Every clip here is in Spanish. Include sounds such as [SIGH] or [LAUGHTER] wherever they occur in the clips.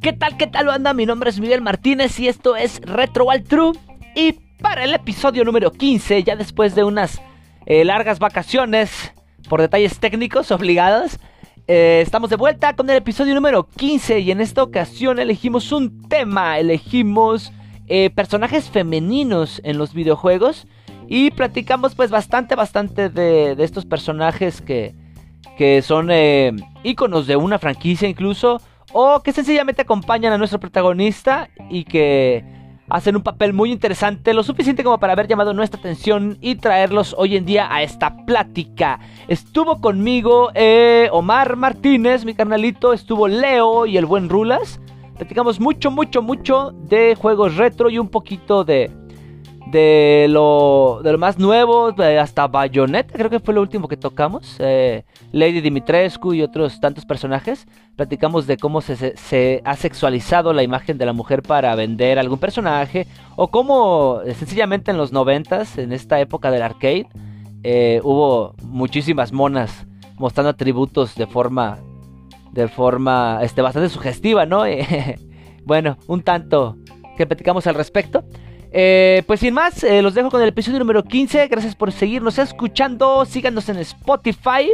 ¿Qué tal, qué tal banda? Mi nombre es Miguel Martínez y esto es Retro Wild True. Y para el episodio número 15, ya después de unas eh, largas vacaciones por detalles técnicos obligados, eh, estamos de vuelta con el episodio número 15 y en esta ocasión elegimos un tema, elegimos eh, personajes femeninos en los videojuegos y platicamos pues bastante, bastante de estos personajes que, que son íconos de una franquicia incluso o que sencillamente acompañan a nuestro protagonista y que hacen un papel muy interesante, lo suficiente como para haber llamado nuestra atención y traerlos hoy en día a esta plática. Estuvo conmigo eh, Omar Martínez, mi carnalito, estuvo Leo y el buen Rulas. Platicamos mucho, mucho, mucho de juegos retro y un poquito de, de lo, de lo más nuevo, hasta Bayonetta, creo que fue lo último que tocamos. Eh, Lady Dimitrescu y otros tantos personajes. Platicamos de cómo se, ha sexualizado la imagen de la mujer para vender algún personaje. O cómo eh, sencillamente en los noventas, en esta época del arcade, eh, hubo muchísimas monas mostrando atributos de forma. de forma este, bastante sugestiva, ¿no? [LAUGHS] bueno, un tanto que platicamos al respecto. Eh, pues sin más, eh, los dejo con el episodio número 15. Gracias por seguirnos escuchando. Síganos en Spotify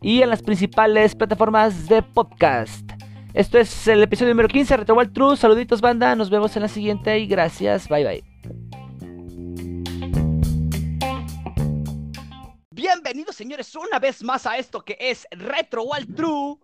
y en las principales plataformas de podcast. Esto es el episodio número 15, Retro World True. Saluditos, banda. Nos vemos en la siguiente y gracias. Bye bye. Bienvenidos, señores, una vez más a esto que es Retro World True.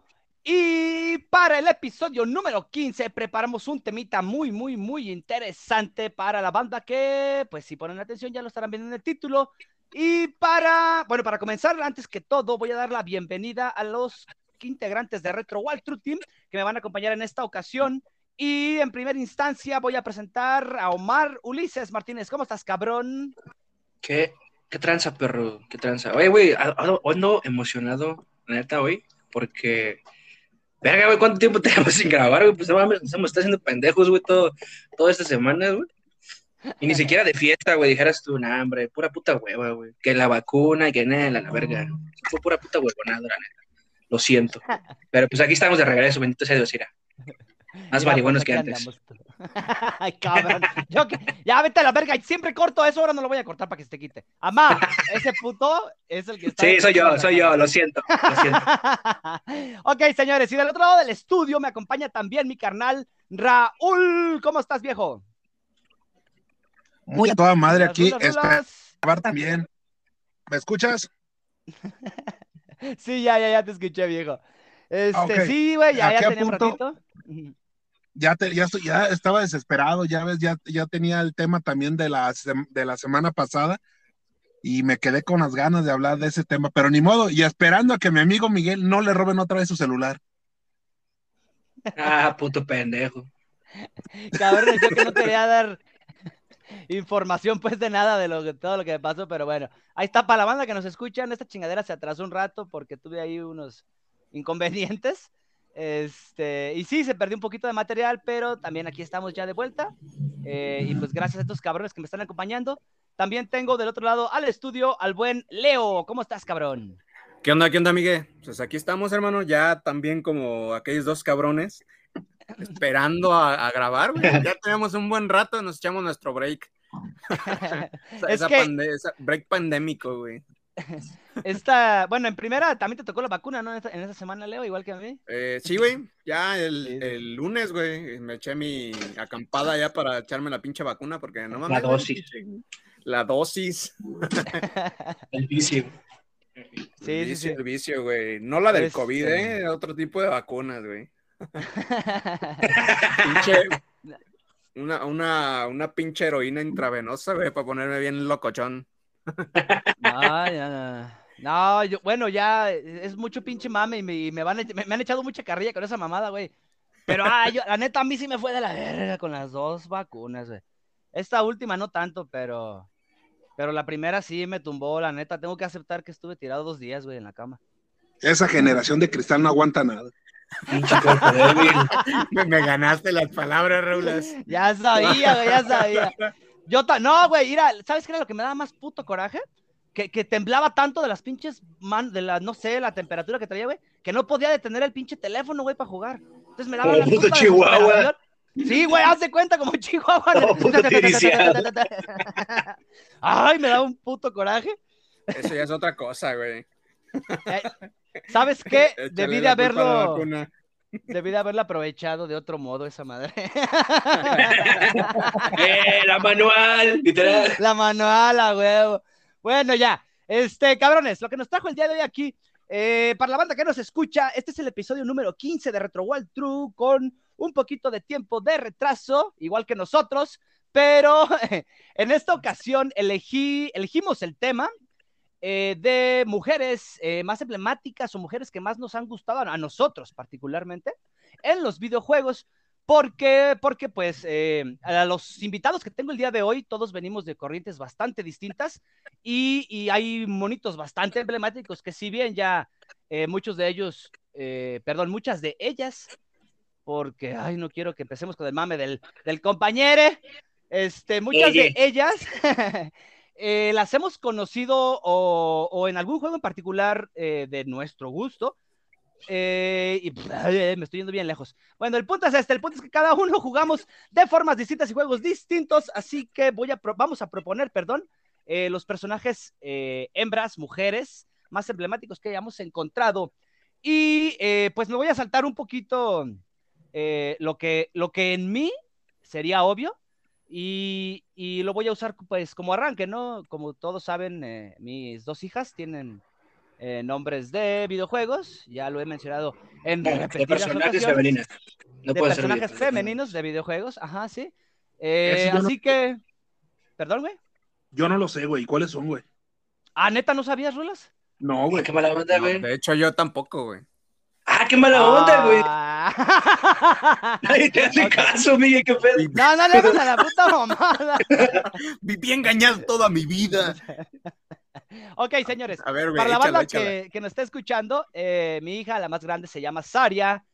Y para el episodio número 15 preparamos un temita muy, muy, muy interesante para la banda que, pues si ponen atención ya lo estarán viendo en el título. Y para, bueno, para comenzar, antes que todo, voy a dar la bienvenida a los integrantes de Retro Wild True Team que me van a acompañar en esta ocasión. Y en primera instancia voy a presentar a Omar Ulises Martínez. ¿Cómo estás, cabrón? ¿Qué, qué tranza, perro? ¿Qué tranza? Oye, güey, ando emocionado, neta, hoy, porque Verga, güey, ¿cuánto tiempo [LAUGHS] tenemos sin grabar, güey? Pues no estamos haciendo pendejos, güey, todo, toda esta semana, güey. Y ni siquiera de fiesta, güey, dijeras tú, nah, hombre, pura puta hueva, güey. Que la vacuna, que nada, la, verga. Fue pura puta huevonada, la neta. Lo siento. [LAUGHS] Pero pues aquí estamos de regreso, bendito sea Dios, ira. Más marihuanos que antes. [LAUGHS] Ay, cabrón. ya vete a la verga. Siempre corto eso, ahora no lo voy a cortar para que se te quite. Amá, ese puto es el que está. Sí, soy yo, soy yo, lo siento. Lo siento. [LAUGHS] ok, señores, y del otro lado del estudio me acompaña también mi carnal Raúl. ¿Cómo estás, viejo? Muy a toda madre aquí. Esperar también. ¿Me escuchas? [LAUGHS] sí, ya, ya, ya te escuché, viejo. Este, sí, güey, ya, ya tenía un ratito ya, te, ya, ya estaba desesperado, ya ves, ya, ya tenía el tema también de la, de la semana pasada y me quedé con las ganas de hablar de ese tema, pero ni modo, y esperando a que mi amigo Miguel no le roben otra vez su celular. Ah, puto pendejo. Cabrón, yo que no quería dar información pues de nada de, lo, de todo lo que me pasó, pero bueno, ahí está para la banda que nos escuchan, esta chingadera se atrasó un rato porque tuve ahí unos inconvenientes. Este, y sí, se perdió un poquito de material, pero también aquí estamos ya de vuelta. Eh, y pues gracias a estos cabrones que me están acompañando. También tengo del otro lado al estudio al buen Leo. ¿Cómo estás, cabrón? ¿Qué onda, qué onda, Miguel? Pues aquí estamos, hermano, ya también como aquellos dos cabrones, esperando a, grabar, Ya tenemos un buen rato, nos echamos nuestro break. [LAUGHS] [LAUGHS] es break pandémico, güey. [LAUGHS] Esta, bueno, en primera también te tocó la vacuna, ¿no? En esa, semana, Leo, igual que a mí. Eh, sí, güey, ya el, lunes, güey, me eché mi acampada ya para echarme la pinche vacuna, porque no mames. La dosis. La dosis. [LAUGHS] el vicio. Sí, sí, sí. El vicio, güey. No la del COVID, este ¿eh? Otro tipo de vacunas, güey. [LAUGHS] pinche, una, una, una pinche heroína intravenosa, güey, para ponerme bien locochón. No, no, yo, bueno, ya es mucho pinche mame y me, me, van, me, han echado mucha carrilla con esa mamada, güey. Pero, ah, yo, la neta, a mí sí me fue de la verga con las dos vacunas, güey. Esta última no tanto, pero, pero la primera sí me tumbó, la neta. Tengo que aceptar que estuve tirado dos días, güey, en la cama. Esa generación de cristal no aguanta nada. [LAUGHS] me, me, ganaste las palabras, Raulas. Ya sabía, güey, ya sabía. Yo, no, güey, mira, ¿sabes qué era lo que me daba más puto coraje? que, que temblaba tanto de las pinches man, de la, no sé, la temperatura que traía, güey, que no podía detener el pinche teléfono, güey, para jugar. Entonces me daba Como la puto puta Chihuahua. Sí, güey, haz de cuenta como Chihuahua. Como [LAUGHS] puto tiriciado. Ay, me daba un puto coraje. Eso ya es otra cosa, güey. Eh, ¿Sabes qué? [LAUGHS] Échale Debí de haberlo. Debí de haberlo aprovechado de otro modo esa madre. [LAUGHS] ¡Eh, la manual! Literal. La manual, a huevo. Bueno, ya. Este, cabrones, lo que nos trajo el día de hoy aquí, eh, para la banda que nos escucha, este es el episodio número 15 de Retro World True con un poquito de tiempo de retraso, igual que nosotros, pero [LAUGHS] en esta ocasión elegí, elegimos el tema eh, de mujeres eh, más emblemáticas o mujeres que más nos han gustado a nosotros particularmente en los videojuegos. Porque, porque pues eh, a los invitados que tengo el día de hoy, todos venimos de corrientes bastante distintas y, y hay monitos bastante emblemáticos que si bien ya eh, muchos de ellos, eh, perdón, muchas de ellas, porque, ay, no quiero que empecemos con el mame del, del compañero, este, muchas de ellas [LAUGHS] eh, las hemos conocido o, en algún juego en particular eh, de nuestro gusto. Eh, y me estoy yendo bien lejos. Bueno, el punto es este, el punto es que cada uno jugamos de formas distintas y juegos distintos, así que voy a vamos a proponer, perdón, los personajes hembras, mujeres, más emblemáticos que hayamos encontrado. Y pues me voy a saltar un poquito lo, que, lo que en mí sería obvio y, y lo voy a usar pues como arranque, ¿no? Como todos saben, eh, mis dos hijas tienen eh, nombres de videojuegos, ya lo he mencionado en De repetidas personajes ocasiones femeninas. No de ser personajes femeninos de videojuegos, ajá, sí. Eh, no- así que, perdón, güey. Yo no lo sé, güey. ¿Cuáles son, güey? Ah, neta, ¿no sabías, Rulas? No, güey. Qué mala onda, No, güey. de hecho, yo tampoco, güey. Ah, qué mala onda, güey. Ah. [LAUGHS] Nadie te hace Ok. caso, Miguel, qué pedo. No, no le hagas a la puta mamada. [LAUGHS] Viví engañado toda mi vida. [LAUGHS] Ok, señores. A ver, Para la banda échala. que, que nos está escuchando, eh, mi hija, la más grande, se llama Saria.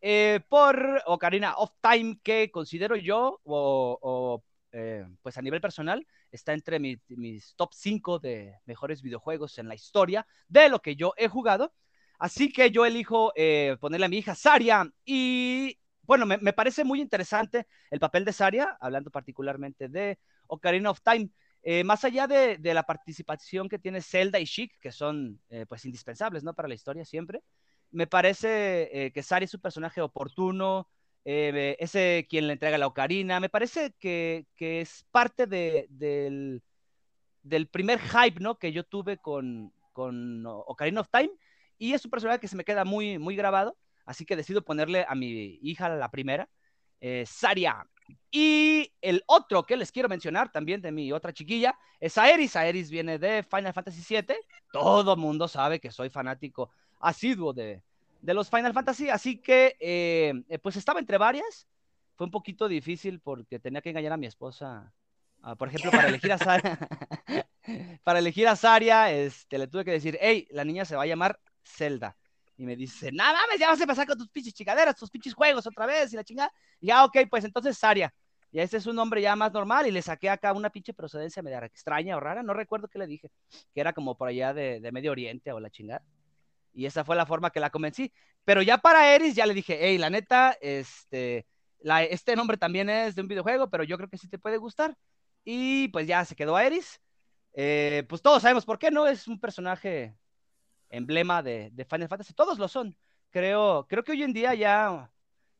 eh, por Ocarina of Time, que considero yo, o, o, eh, pues a nivel personal, está entre mi- mis top 5 de mejores videojuegos en la historia de lo que yo he jugado. Así que yo elijo eh, ponerle a mi hija Saria. Y bueno, me, me parece muy interesante el papel de Saria, hablando particularmente de Ocarina of Time. Eh, más allá de, de la participación que tiene Zelda y Sheik, que son eh, pues indispensables ¿no? para la historia siempre, me parece eh, que Sari es un personaje oportuno, ese quien le entrega la ocarina, me parece que, que es parte de, del, del primer hype ¿no? que yo tuve con, con Ocarina of Time, y es un personaje que se me queda muy, muy grabado, así que decido ponerle a mi hija la primera, eh, Saria. Y el otro que les quiero mencionar también de mi otra chiquilla es Aeris. Aeris viene de Final Fantasy VII. Todo mundo sabe que soy fanático asiduo de, de los Final Fantasy, así que eh, eh, pues estaba entre varias. Fue un poquito difícil porque tenía que engañar a mi esposa. ah, por ejemplo, para elegir a Saria, [LAUGHS] para elegir a Saria, este, le tuve que decir, hey, la niña se va a llamar Zelda. Y me dice, nada mames, ya vas a empezar con tus pinches chingaderas, tus pinches juegos otra vez y la chingada. Y ya, ok, pues entonces Saria. Y ese es un nombre ya más normal y le saqué acá una pinche procedencia media extraña o rara, no recuerdo qué le dije, que era como por allá de, de Medio Oriente o la chingada. Y esa fue la forma que la convencí. Pero ya para Eris ya le dije, hey, la neta, este, este nombre también es de un videojuego, pero yo creo que sí te puede gustar. Y pues ya se quedó a Eris. Eh, pues todos sabemos por qué, ¿no? Es un personaje emblema de, de Final Fantasy. Todos lo son. Creo, creo que hoy en día ya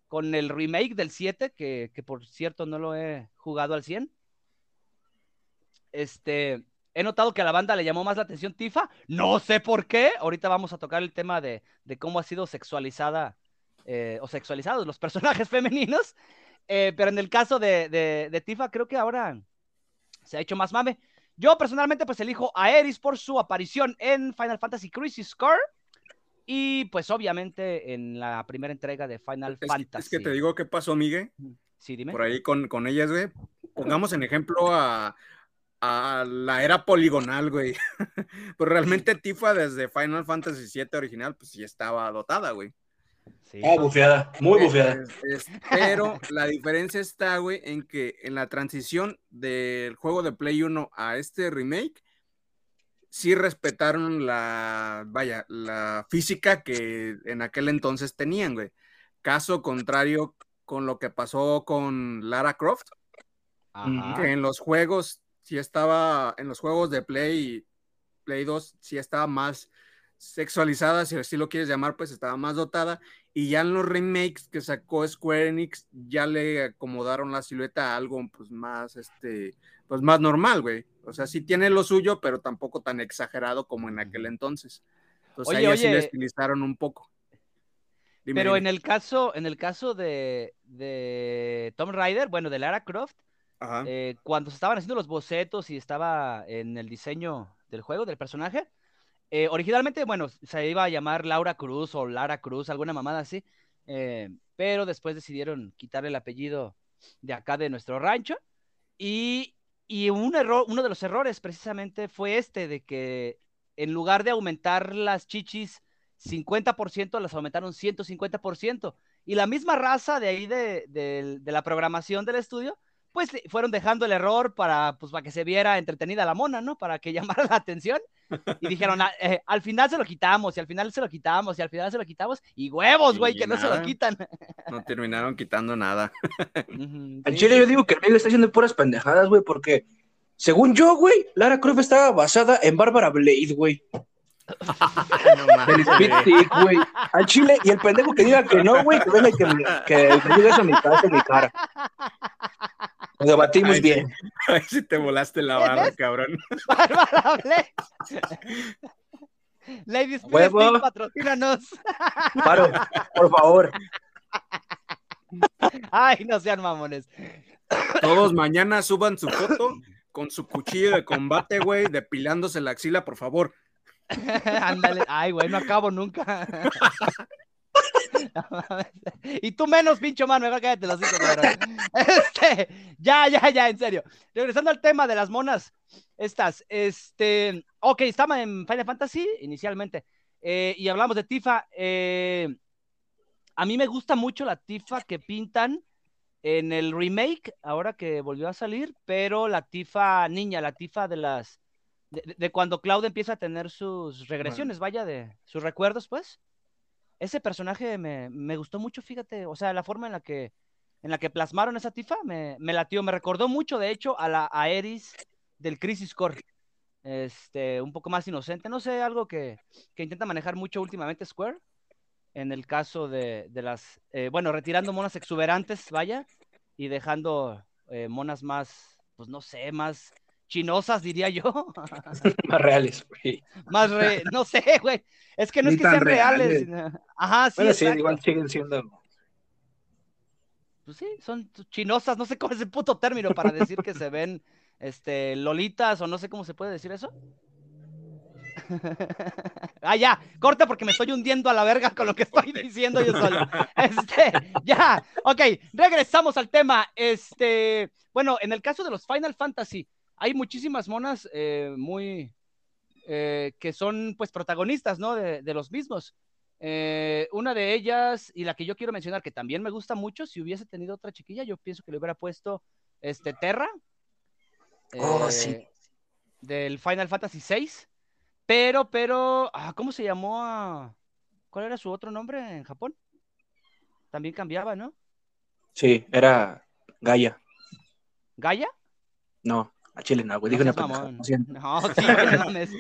con el remake del 7, que, que por cierto no lo he jugado al 100, este, he notado que a la banda le llamó más la atención Tifa. No sé por qué. Ahorita vamos a tocar el tema de, de cómo ha sido sexualizada eh, o sexualizados los [LAUGHS] personajes femeninos. Eh, pero en el caso de, de, de, Tifa, creo que ahora se ha hecho más mame. Yo personalmente pues elijo a Eris por su aparición en Final Fantasy Crisis Core y pues obviamente en la primera entrega de Final es, Fantasy. Es que te digo qué pasó, Miguel. Sí, dime. Por ahí con, con ellas, güey. Pongamos en ejemplo a, a la era poligonal, güey. [LAUGHS] Pero realmente Tifa desde Final Fantasy VII original, pues sí estaba dotada, güey. Sí. Ah, bufeada, muy bufeada. Es, es, pero la diferencia está, güey, en que en la transición del juego de Play 1 a este remake, sí respetaron la, vaya, la física que en aquel entonces tenían, güey. Caso contrario con lo que pasó con Lara Croft, Ajá. que en los juegos sí estaba, en los juegos de Play, Play 2 sí estaba más sexualizada, si así lo quieres llamar, pues estaba más dotada. Y ya en los remakes que sacó Square Enix, ya le acomodaron la silueta a algo pues más, este, pues más normal, güey. O sea, sí tiene lo suyo, pero tampoco tan exagerado como en aquel entonces. Entonces Oye, ahí sí le estilizaron un poco. Dime, Pero dime. en el caso, en el caso de, de Tom Rider, bueno, de Lara Croft, eh, cuando se estaban haciendo los bocetos y estaba en el diseño del juego, del personaje, eh, originalmente, bueno, se iba a llamar Laura Cruz o Lara Cruz, alguna mamada así, eh, pero después decidieron quitar el apellido de acá de nuestro rancho y, y un error, uno de los errores precisamente fue este, de que en lugar de aumentar las chichis 50%, las aumentaron 150%. Y la misma raza de ahí de, de- de la programación del estudio, pues fueron dejando el error para, pues, para que se viera entretenida la mona, ¿no? Para que [LAUGHS] llamara la atención. Y dijeron, "Ah, eh, al final se lo quitamos, y al final se lo quitamos, y al final se lo quitamos. Y huevos, güey, que no se lo quitan. No terminaron quitando nada. [LAUGHS] Al chile yo digo que el Miguel está haciendo puras pendejadas, güey, porque según yo, güey, Lara Croft estaba basada en Bárbara Blade, güey. [LAUGHS] No. Al chile, y el pendejo que diga que no, güey, que venga y que que me diga eso en mi cara, en mi cara. Nos debatimos Ay, bien. [LAUGHS] Ay, si te volaste la barra, cabrón. [LAUGHS] Bárbara Speed Huevo. Patrocínanos. [LAUGHS] Paro, por favor. Ay, no sean mamones. Todos mañana suban su foto con su cuchillo de combate, güey, depilándose la axila, por favor. Ándale. Ay, güey, no acabo nunca. [LAUGHS] Y tú menos, pincho mano, mejor cállate los hijos. [LAUGHS] Este, ya, ya, ya, en serio. Regresando al tema de las monas, estas, este, ok, estaba en Final Fantasy inicialmente, eh, y hablamos de Tifa. eh, a mí me gusta mucho la Tifa que pintan en el remake, ahora que volvió a salir, pero la Tifa niña, la Tifa de las, de, de- de cuando Cloud empieza a tener sus regresiones, vaya, de sus recuerdos, pues. Ese personaje me, me gustó mucho, fíjate, o sea, la forma en la que, en la que plasmaron esa Tifa me, me latió, me recordó mucho, de hecho, a la a Eris del Crisis Core. Este, un poco más inocente, no sé, algo que, que intenta manejar mucho últimamente Square, en el caso de, de las, eh, bueno, retirando monas exuberantes, vaya, y dejando eh, monas más, pues no sé, más chinosas, diría yo. [LAUGHS] Más reales, güey. [LAUGHS] Más re... no sé, güey. Es que no Ni es que sean reales. Ajá, sí, Bueno, sí, igual siguen siendo. Pues sí, son chinosas, no sé cómo es el puto término para decir que se ven [LAUGHS] este lolitas o no sé cómo se puede decir eso. ah, ya, corta porque me estoy hundiendo a la verga con lo que estoy diciendo yo solo. Este, ya, ok, regresamos al tema. Este, bueno, en el caso de los Final Fantasy, hay muchísimas monas eh, muy eh, que son pues protagonistas, ¿no? De, de los mismos. Eh, una de ellas, y la que yo quiero mencionar, que también me gusta mucho, si hubiese tenido otra chiquilla, yo pienso que le hubiera puesto este Terra. Oh, sí. Del Final Fantasy VI. Pero, pero, ah, ¿cómo se llamó? a- ¿Cuál era su otro nombre en Japón? También cambiaba, ¿no? Sí, era Gaia. ¿Gaya? No, a Chile no, güey. No Dije una mamón. siento. No, [LAUGHS] sí, no mames.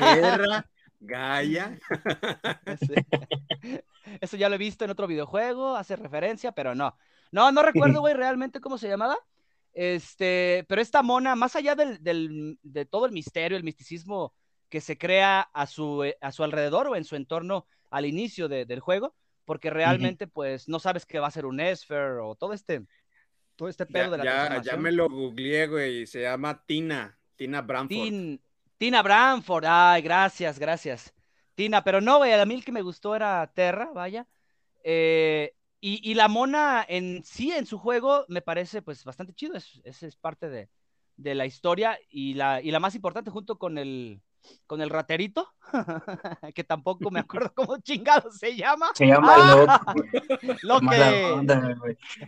Guerra, Gaia. [LAUGHS] Eso ya lo he visto en otro videojuego, hace referencia, pero no. No, no recuerdo, [LAUGHS] güey, realmente cómo se llamaba. Este, pero esta mona, más allá del, del- de todo el misterio, el misticismo que se crea a su, eh, a su alrededor o en su entorno al inicio de- del juego, porque realmente, pues, no sabes que va a ser un Esper o todo este, todo este pedo Ya, de la ya, ya me lo googleé, güey. Se llama Tina. Tina Bramford. Tin- Tina Bramford, ay, gracias, gracias. Tina, pero no, güey, a mí el que me gustó era Terra, vaya. Eh, y, y la mona en sí, en su juego, me parece pues bastante chido, es, es, es parte de, de la historia y la, y la más importante junto con el, con el raterito, [LAUGHS] que tampoco me acuerdo cómo [LAUGHS] chingado se llama. Se llama Ah. Lo que... [LAUGHS] onda.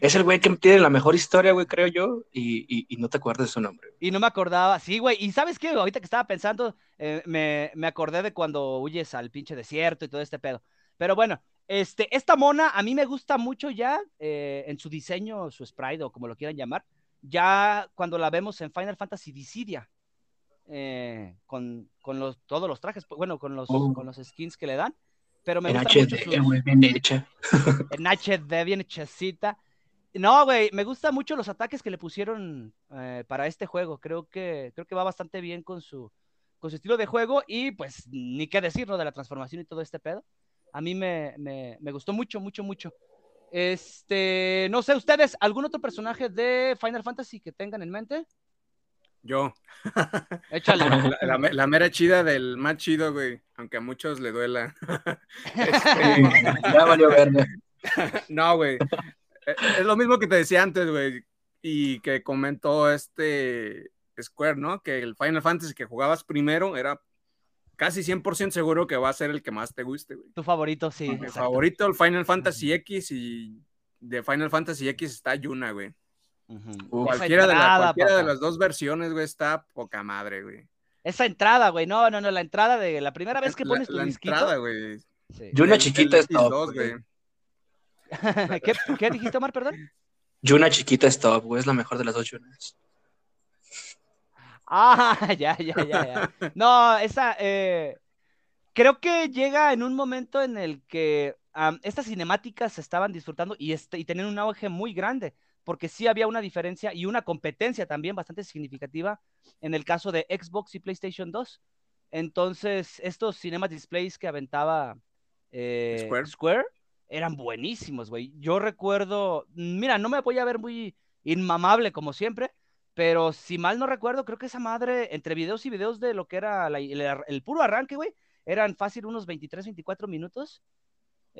Es el güey que tiene la mejor historia, güey, creo yo, y, y- y no te acuerdas de su nombre. Y no me acordaba, sí, güey. Y sabes qué, ahorita que estaba pensando, eh, me, me acordé de cuando huyes al pinche desierto y todo este pedo. Pero bueno, este, esta mona a mí me gusta mucho ya eh, en su diseño, su sprite o como lo quieran llamar, ya cuando la vemos en Final Fantasy Dissidia, eh, con, con los, todos los trajes, bueno, con los, Oh. con los skins que le dan. Pero me En gusta mucho HD, sus- güey, bien hecha. [LAUGHS] en HD, bien hechecita. No, güey, me gustan mucho los ataques que le pusieron eh, para este juego. Creo que, creo que va bastante bien con su, con su estilo de juego y pues ni qué decir, ¿no? De la transformación y todo este pedo. A mí me, me, me gustó mucho, mucho, mucho. Este, no sé, ustedes, ¿algún otro personaje de Final Fantasy que tengan en mente? Yo. [LAUGHS] Échale. La, la me- la mera chida del más chido, güey. Aunque a muchos le duela. [LAUGHS] Este, ya valió verga. [LAUGHS] no, güey. Eh, Es lo mismo que te decía antes, güey. Y que comentó este Square, ¿no? Que el Final Fantasy que jugabas primero era casi 100% seguro que va a ser el que más te guste, güey. Tu favorito, sí. Mi favorito, el Final Fantasy X y de Final Fantasy X está Yuna, güey. Esa Cualquiera, de, la- entrada, cualquiera de papá. las dos versiones, güey, está poca madre, güey. Esa entrada, güey. No, no, no, la entrada de la primera vez que La- pones tu la disquito. entrada, güey. Sí. Yuna El- chiquita el es top, X2, güey. güey. [LAUGHS] ¿Qué, ¿Qué dijiste, Omar, perdón? Yuna chiquita es top, güey, es la mejor de las dos Yunas. Ah, [LAUGHS] ya, ya, ya, ya. No, esa, eh, creo que llega en un momento en el que estas cinemáticas se estaban disfrutando y, este, y tenían un auge muy grande, porque sí había una diferencia y una competencia también bastante significativa en el caso de Xbox y PlayStation 2. Entonces, estos cinema displays que aventaba eh, Square. Square eran buenísimos, güey. Yo recuerdo, mira, no me voy a ver muy inmamable como siempre, pero si mal no recuerdo, creo que esa madre, entre videos y videos de lo que era la- el, el puro arranque, güey, eran fácil unos 23, 24 minutos.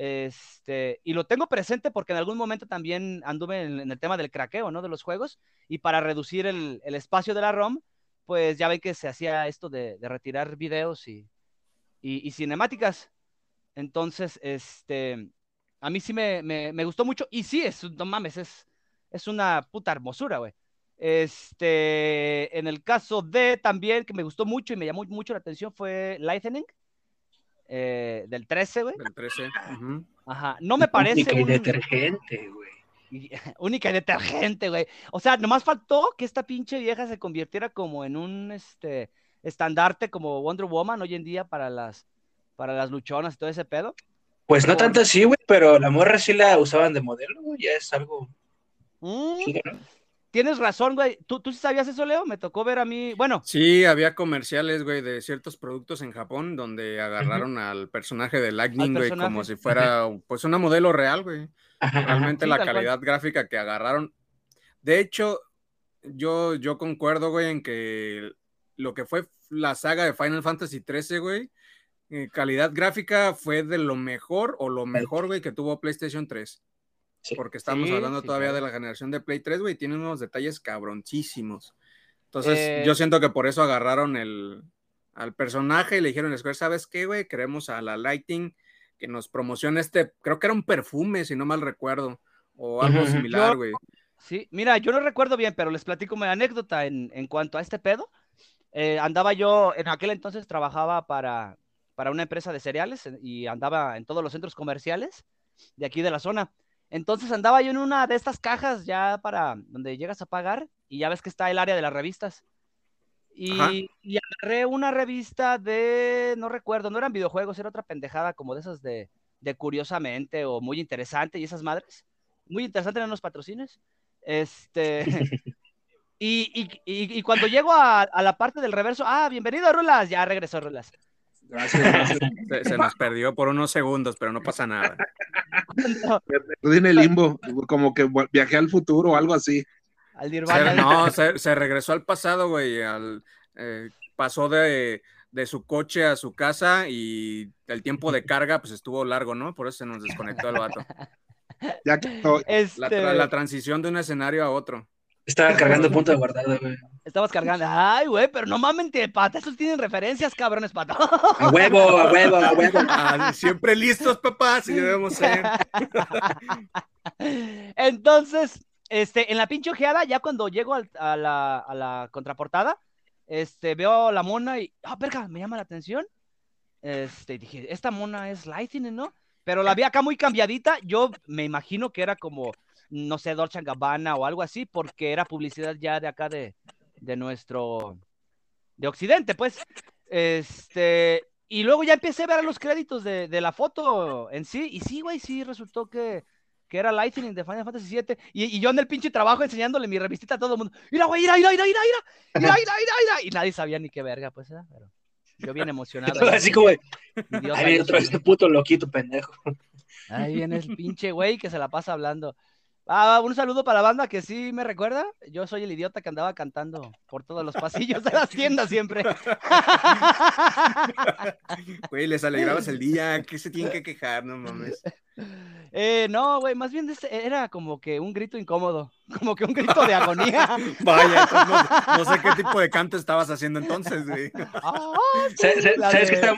Este, y lo tengo presente porque en algún momento también anduve en, en el tema del craqueo, ¿no? De los juegos. Y para reducir el, el espacio de la ROM, pues ya ven que se hacía esto de, de retirar videos y, y, y cinemáticas. Entonces, este, a mí sí me, me, me gustó mucho. Y sí, es, no mames, es, es una puta hermosura, güey. Este, en el caso de también, que me gustó mucho y me llamó mucho la atención, fue Lightning, eh, del 13, güey. Del 13. ujú. Ajá, no me parece Única y un- detergente, güey. y- [LAUGHS] única y detergente, güey. O sea, nomás faltó que esta pinche vieja se convirtiera como en un este estandarte como Wonder Woman hoy en día para las para las luchonas y todo ese pedo. Pues no tanto así, güey, pero la morra sí la usaban de modelo, güey, ya es algo Mm, chido, ¿no? Tienes razón, güey. ¿Tú, ¿Tú sabías eso, Leo? Me tocó ver a mí. Bueno, Sí, había comerciales, güey, de ciertos productos en Japón donde agarraron al personaje de Lightning, güey, como si fuera, pues, una modelo real, güey. Realmente Sí, la cual. calidad gráfica que agarraron. De hecho, yo, yo concuerdo, güey, en que lo que fue la saga de Final Fantasy XIII, güey, eh, calidad gráfica fue de lo mejor o lo mejor, güey, que tuvo PlayStation 3. Sí. Porque estamos Sí, hablando sí, todavía claro. de la generación de Play 3, güey, tiene unos detalles cabroncísimos. Entonces, Eh, yo siento que por eso agarraron el, al personaje y le dijeron Square, ¿sabes qué, güey? Queremos a la Lighting que nos promocione este, creo que era un perfume, si no mal recuerdo, o algo similar, Yo- güey. sí. Mira, yo no recuerdo bien, pero les platico una anécdota en, en cuanto a este pedo. Eh, andaba yo, en aquel entonces trabajaba para, para una empresa de cereales eh, y andaba en todos los centros comerciales de aquí de la zona. Entonces andaba yo en una de estas cajas ya para donde llegas a pagar y ya ves que está el área de las revistas. Y, y agarré una revista de, no recuerdo, no eran videojuegos, era otra pendejada como de esas de, de curiosamente o muy interesante y esas madres. Muy interesante eran los patrocinios. Este. [LAUGHS] Y, y- cuando llego a, a la parte del reverso, ah, bienvenido, Rulas, ya regresó Rulas. Gracias, gracias. [LAUGHS] Se, se nos perdió por unos segundos, pero no pasa nada. Estoy en el limbo, como que viajé al futuro o algo así. al Se- no, se, se regresó al pasado, güey. al- eh, pasó de, de su coche a su casa y el tiempo de carga pues estuvo largo, ¿no? Por eso se nos desconectó el vato. Ya que estoy- Este, la transición de un escenario a otro. Estaba cargando punto de guardado, güey. Estabas cargando. Ay, güey, pero no mamen, te- pata. Esos tienen referencias, cabrones, pata. A huevo, a huevo, a huevo. [LAUGHS] Ah, siempre listos, papá, así debemos ser. [LAUGHS] Entonces, este, en la pinche ojeada, ya cuando llego al- a, la, a la contraportada, este, veo la mona y, ah, verga, me llama la atención. Este, dije, esta mona es Lightning, ¿no? Pero la vi acá muy cambiadita. Yo me imagino que era como, no sé, Dolce Gabbana o algo así, porque era publicidad ya de acá de, de nuestro, de Occidente, pues. Este, y luego ya empecé a ver los créditos de, de la foto en sí, y sí, güey, sí resultó que, que era Lightning de Final Fantasy VII, y, y, yo en el pinche trabajo enseñándole mi revistita a todo el mundo, mira, güey, mira, mira, mira, mira, mira, mira, mira, y nadie sabía ni qué verga, pues, era, pero yo bien emocionado. Así como, Dios, ahí viene otro ese puto loquito pendejo. Ahí viene el pinche güey que se la pasa hablando. Ah, un saludo para la banda que sí me recuerda. Yo soy el idiota que andaba cantando por todos los pasillos de las tiendas siempre. [LAUGHS] Güey, les alegrabas el día, ¿qué se tienen que quejar? No mames. Eh, no, güey, más bien era como que un grito incómodo, como que un grito de agonía. [LAUGHS] Vaya, no, no sé qué tipo de canto estabas haciendo entonces, güey. [LAUGHS] Ah, ¿Sabes, que de- estaba,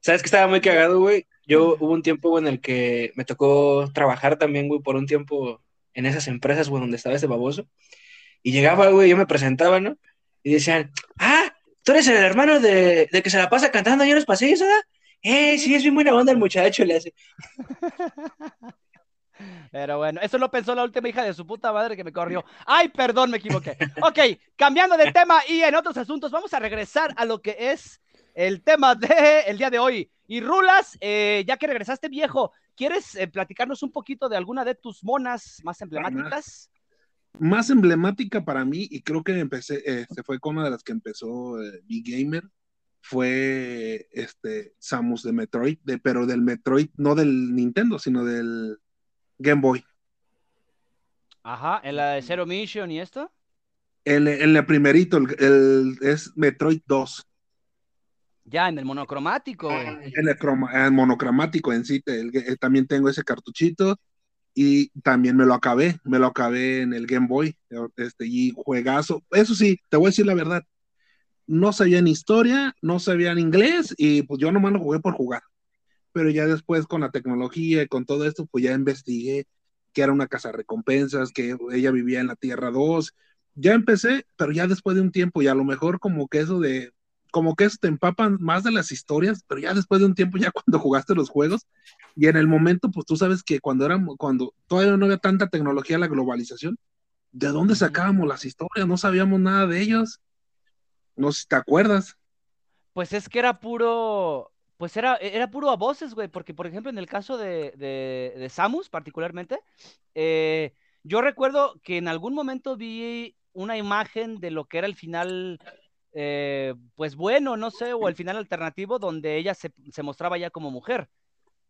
sabes que estaba muy cagado, güey? Yo hubo un tiempo, güey, en el que me tocó trabajar también, güey, por un tiempo en esas empresas, güey, donde estaba ese baboso. Y llegaba, güey, yo me presentaba, ¿no? Y decían, ah, tú eres el hermano de, de que se la pasa cantando ahí en los pasillos, ¿verdad? Eh, sí, es bien buena onda el muchacho, le hace. [LAUGHS] Pero bueno, eso lo pensó la última hija de su puta madre que me corrió. Ay, perdón, me equivoqué. Ok, cambiando de tema y en otros asuntos, vamos a regresar a lo que es el tema de el día de hoy. Y Rulas, eh, ya que regresaste viejo, ¿quieres eh, platicarnos un poquito de alguna de tus monas más emblemáticas? Más emblemática para mí, y creo que empecé, eh, se fue con una de las que empezó Big Gamer, fue este Samus de Metroid, de, pero del Metroid, no del Nintendo, sino del Game Boy. Ajá, en la de Zero Mission y esto. El, el primerito, el, el- es Metroid 2, Ya, en el monocromático, güey. en el croma- eh, monocromático en sí, el- eh, también tengo ese cartuchito y también me lo acabé, me lo acabé en el Game Boy, este, y juegazo. Eso sí, te voy a decir la verdad, no sabía en historia, no sabía en inglés y pues yo nomás lo jugué por jugar. Pero ya después con la tecnología y con todo esto, pues ya investigué que era una casa recompensas, que ella vivía en la Tierra 2. Ya empecé, pero ya después de un tiempo y a lo mejor como que eso de, como que eso te empapan más de las historias, pero ya después de un tiempo, ya [LAUGHS] cuando jugaste los juegos y en el momento, pues tú sabes que cuando éramos, cuando todavía no había tanta tecnología, la globalización, ¿de dónde sacábamos las historias? No sabíamos nada de ellos. No sé si te acuerdas. Pues es que era puro, pues era, era puro a voces, güey, porque por ejemplo en el caso de, de, de Samus particularmente, eh, yo recuerdo que en algún momento vi una imagen de lo que era el final, eh, pues bueno, no sé, o el final alternativo donde ella se, se mostraba ya como mujer,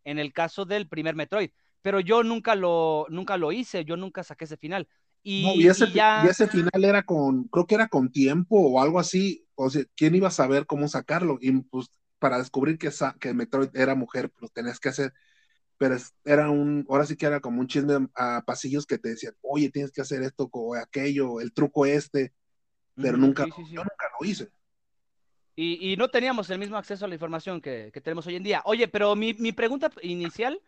en el caso del primer Metroid, pero yo nunca lo, nunca lo hice, yo nunca saqué ese final. Y, No, y, ese, y ya... y ese final era con, creo que era con tiempo o algo así. O sea, ¿quién iba a saber cómo sacarlo? Y pues para descubrir que, que Metroid era mujer, pues tenías que hacer. Pero era un, ahora sí que era como un chisme a pasillos que te decían, oye, tienes que hacer esto o aquello, el truco este, pero Ujú, nunca, sí, sí, sí. yo nunca lo hice. Y, y no teníamos el mismo acceso a la información que, que tenemos hoy en día. Oye, pero mi, mi pregunta inicial,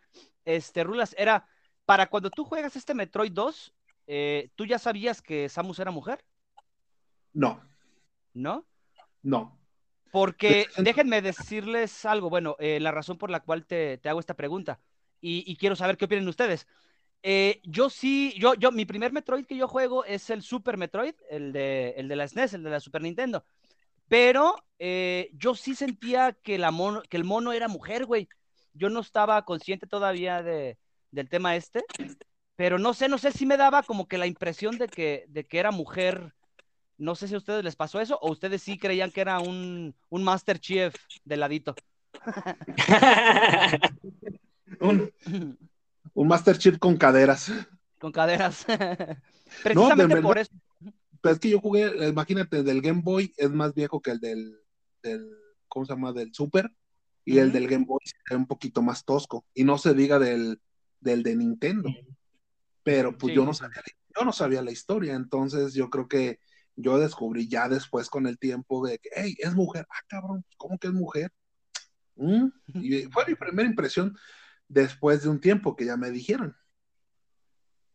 este, Rulas, era, para cuando tú juegas este Metroid 2, eh, ¿tú ya sabías que Samus era mujer? No, ¿No? no. Porque déjenme decirles algo, bueno, eh, la razón por la cual te, te hago esta pregunta, y, y quiero saber qué opinan ustedes. Eh, yo sí, yo, yo, mi primer Metroid que yo juego es el Super Metroid, el de, el de la SNES, el de la Super Nintendo. Pero eh, yo sí sentía que, la mono, que el mono era mujer, güey. Yo no estaba consciente todavía de, del tema este, pero no sé, no sé si me daba como que la impresión de que, de que era mujer. No sé si a ustedes les pasó eso o ustedes sí creían que era un, un Master Chief de ladito. [LAUGHS] Un, un Master Chief con caderas. Con caderas. [LAUGHS] Precisamente verdad. por eso. Pero es que yo jugué, imagínate, del Game Boy es más viejo que el del, del ¿cómo se llama? Del Super. Y el del Game Boy es un poquito más tosco. Y no se diga del, del de Nintendo. Pero pues Sí, yo, no sabía, la- yo no sabía la historia. Entonces yo creo que yo descubrí ya después con el tiempo de que, hey, es mujer. Ah, cabrón, ¿cómo que es mujer? Mm, [LAUGHS] Y fue mi primera impresión después de un tiempo que ya me dijeron.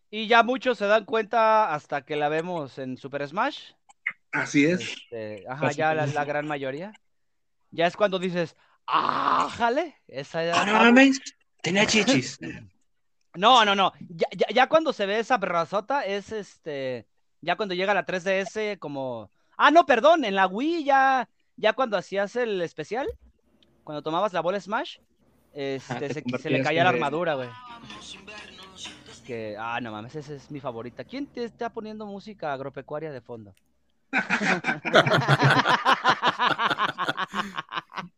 Y ya muchos se dan cuenta hasta que la vemos en Super Smash. Así es. Este, ajá, ya la, la gran mayoría. Ya es cuando dices, ¡ah, jale! Esa ya- Ah, no mames, tenía chichis. [LAUGHS] No, no, no. Ya, ya, ya cuando se ve esa brazota es este. Ya cuando llega la 3DS, como. Ah, no, perdón, en la Wii ya. Ya cuando hacías el especial, cuando tomabas la bola Smash, este, Ah, te se, se le caía la armadura, güey. Que, ah, no mames, esa es mi favorita. ¿Quién te está poniendo música agropecuaria de fondo? [LAUGHS]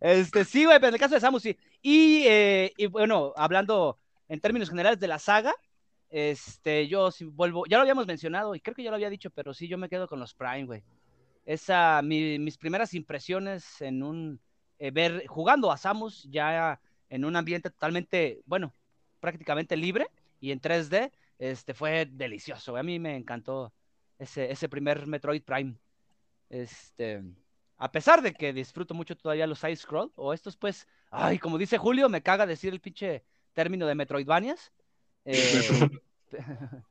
Este, sí, güey, pero en el caso de Samus, sí. Y, eh, y bueno, hablando en términos generales de la saga, este, yo sí vuelvo, ya lo habíamos mencionado y creo que ya lo había dicho, pero sí, yo me quedo con los Prime, güey. Esa, mi- mis primeras impresiones en un, eh, ver, jugando a Samus ya en un ambiente totalmente, bueno, prácticamente libre y en 3D, este, fue delicioso. A mí me encantó ese, ese primer Metroid Prime. Este, a pesar de que disfruto mucho todavía los side scroll o estos pues, ay, como dice Julio, me caga decir el pinche término de Metroidvanias. [LAUGHS] Eh, [LAUGHS]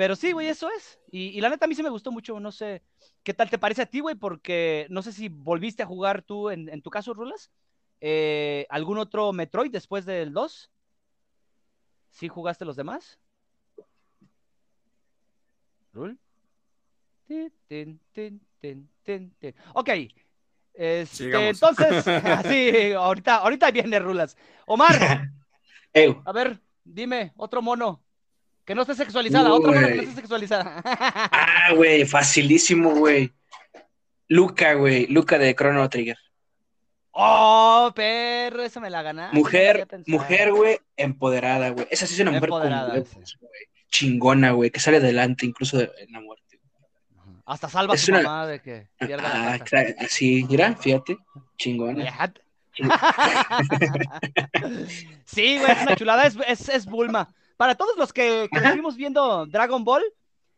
pero sí, güey, eso es. Y, y la neta a mí sí me gustó mucho, no sé, ¿qué tal te parece a ti, güey? Porque no sé si volviste a jugar tú, en, en tu caso, Rulas, eh, algún otro Metroid después del 2. ¿Sí jugaste los demás? ¿Rul? Tin, tin, tin, tin, tin, tin. Ok. Este, entonces, [LAUGHS] [LAUGHS] así, ahorita, ahorita viene Rulas. Omar, [LAUGHS] a ver, dime, otro mono. Que no esté sexualizada, otro mono que no esté sexualizada. [LAUGHS] Ah, güey, facilísimo, güey. Luca, güey, Luca de Chrono Trigger. oh, perro, esa me la ganaste. Mujer, mujer, güey, empoderada, güey. Esa sí es una mujer con Empoderada, huevos, sí. güey. Chingona, güey, que sale adelante incluso de- en la muerte. Hasta salva a Es su una- mamá de que pierda Ah, claro, así, mira, fíjate, chingona. Fíjate. [LAUGHS] Sí, güey, es una chulada, es, es, es Bulma. Para todos los que, que estuvimos viendo Dragon Ball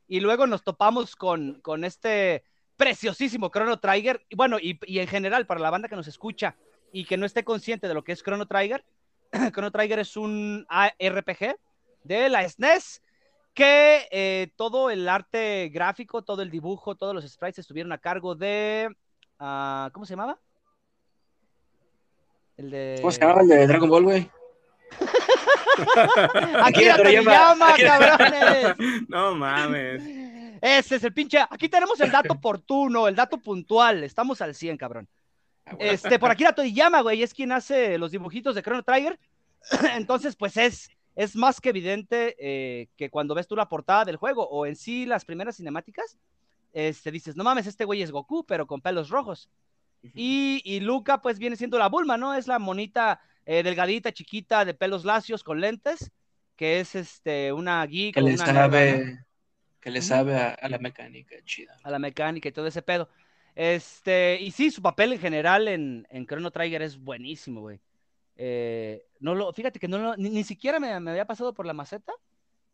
y luego nos topamos con, con este preciosísimo Chrono Trigger, y bueno, y, y en general para la banda que nos escucha y que no esté consciente de lo que es Chrono Trigger, [CLEARS THROAT] Chrono Trigger es un RPG de la SNES que eh, todo el arte gráfico, todo el dibujo, todos los sprites estuvieron a cargo de, ah, ¿cómo se llamaba? El de... ¿Cómo se llamaba el de Dragon Ball, güey? Toriyama. Toriyama, Akira- cabrones. No mames. Ese es el pinche. Aquí tenemos el dato oportuno, el dato puntual. Estamos al 100, cabrón. Ah. Este, por Akira Toriyama, güey, es quien hace los dibujitos de Chrono Trigger. [CLEARS THROAT] Entonces, pues es, es más que evidente eh, que cuando ves tú la portada del juego o en sí las primeras cinemáticas, este, dices, no mames, este güey es Goku, pero con pelos rojos. Y, y Luca, pues viene siendo la Bulma, ¿no? Es la monita eh, delgadita, chiquita, de pelos lacios, con lentes, que es este, una geek. que le sabe, que le sabe a, a la mecánica, chida. a la mecánica y todo ese pedo. Este, y sí, su papel en general en, en Chrono Trigger es buenísimo, güey. Eh, no lo, fíjate que no lo- ni, ni siquiera me, me había pasado por la maceta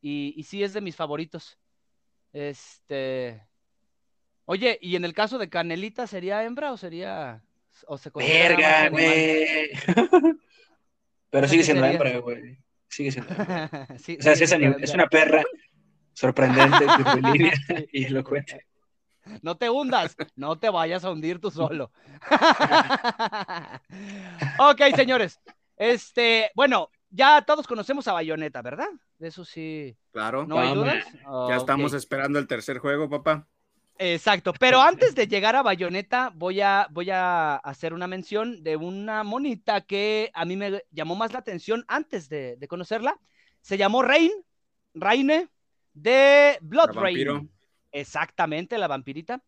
y, y sí es de mis favoritos. Este, oye, y en el caso de Canelita, ¿sería hembra o sería, o se Verga, güey. [LAUGHS] Pero ¿Esa sigue siendo hembra, güey. Sigue siendo hembra. [LAUGHS] Sí, O sea, sí, es, es una perra sorprendente, curvilínea [LAUGHS] y elocuente. No te hundas, no te vayas a hundir tú solo. [LAUGHS] ok, señores. Este, bueno, ya todos conocemos a Bayonetta, ¿verdad? De eso sí, Claro. no hay dudas. Ya estamos esperando el tercer juego, papá. Exacto, pero antes de llegar a Bayonetta, voy a, voy a hacer una mención de una monita que a mí me llamó más la atención antes de, de conocerla. Se llamó Rain, Raine, de Blood La vampiro. Rain. Exactamente, la vampirita.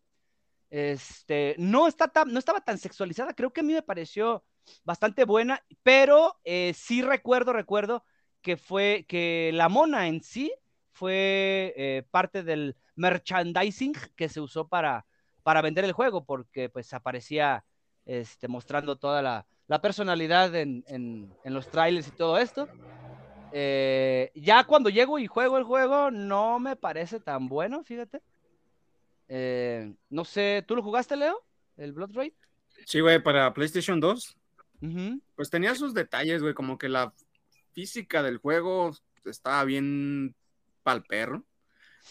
Este, no, está tan, no estaba tan sexualizada, creo que a mí me pareció bastante buena, pero eh, sí recuerdo, recuerdo que fue, que la mona en sí fue eh, parte del merchandising que se usó para, para vender el juego, porque pues aparecía este, mostrando toda la, la personalidad en, en, en los trailers y todo esto. Eh, ya cuando llego y juego el juego, no me parece tan bueno, fíjate. Eh, no sé, ¿tú lo jugaste, Leo? ¿El Blood Raid? Sí, güey, para PlayStation 2. Ujú. Pues tenía sus detalles, güey, como que la física del juego estaba bien pal perro.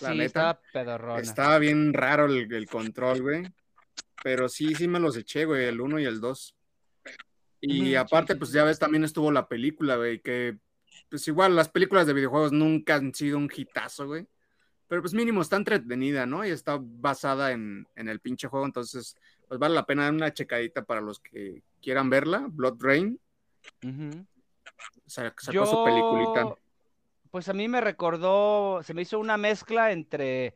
La sí, neta, estaba pedorrona. Estaba bien raro el, el control, güey. Pero sí, sí me los eché, güey, el 1 y el 2. Y aparte, sí, pues ya ves, también estuvo la película, güey, que pues igual las películas de videojuegos nunca han sido un hitazo, güey. Pero pues mínimo está entretenida, ¿no? Y está basada en, en el pinche juego, entonces pues vale la pena dar una checadita para los que quieran verla. Blood Rain, sacó su peliculita. Pues a mí me recordó, se me hizo una mezcla entre,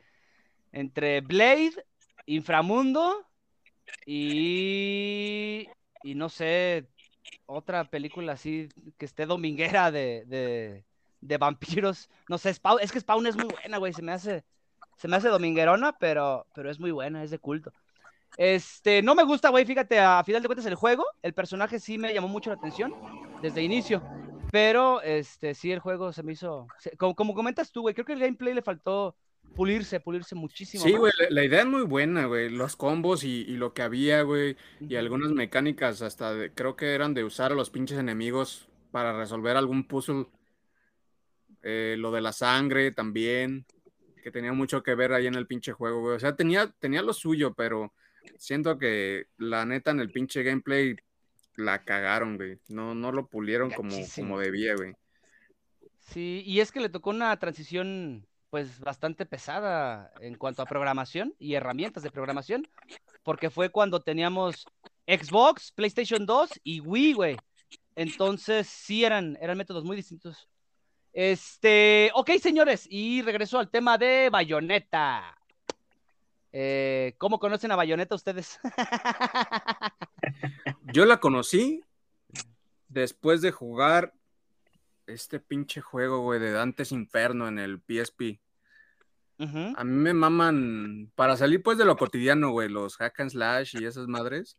entre Blade, Inframundo y, y no sé, otra película así que esté dominguera de, de, de vampiros. No sé, Spawn, es que Spawn es muy buena, güey, se me hace, se me hace dominguerona, pero, pero es muy buena, es de culto. Este, no me gusta, güey, fíjate, a final de cuentas el juego, el personaje sí me llamó mucho la atención desde el inicio. Pero, este, sí, el juego se me hizo. como, como comentas tú, güey, creo que el gameplay le faltó pulirse, pulirse muchísimo. Sí, güey, la, la idea es muy buena, güey. Los combos y, y lo que había, güey. Y algunas mecánicas hasta de- creo que eran de usar a los pinches enemigos para resolver algún puzzle. Eh, lo de la sangre también, que tenía mucho que ver ahí en el pinche juego, güey. O sea, tenía, tenía lo suyo, pero siento que la neta en el pinche gameplay la cagaron, güey. No, no lo pulieron como, como debía, güey. Sí, y es que le tocó una transición, pues, bastante pesada en cuanto a programación y herramientas de programación, porque fue cuando teníamos Xbox, PlayStation 2 y Wii, güey. Entonces, sí eran, eran métodos muy distintos. Este, ok, señores, y regreso al tema de Bayonetta. Eh, ¿Cómo conocen a Bayonetta ustedes? [LAUGHS] Yo la conocí después de jugar este pinche juego, güey, de Dantes Inferno en el PSP. Ujú. A mí me maman, para salir pues de lo cotidiano, güey, los hack and slash y esas madres.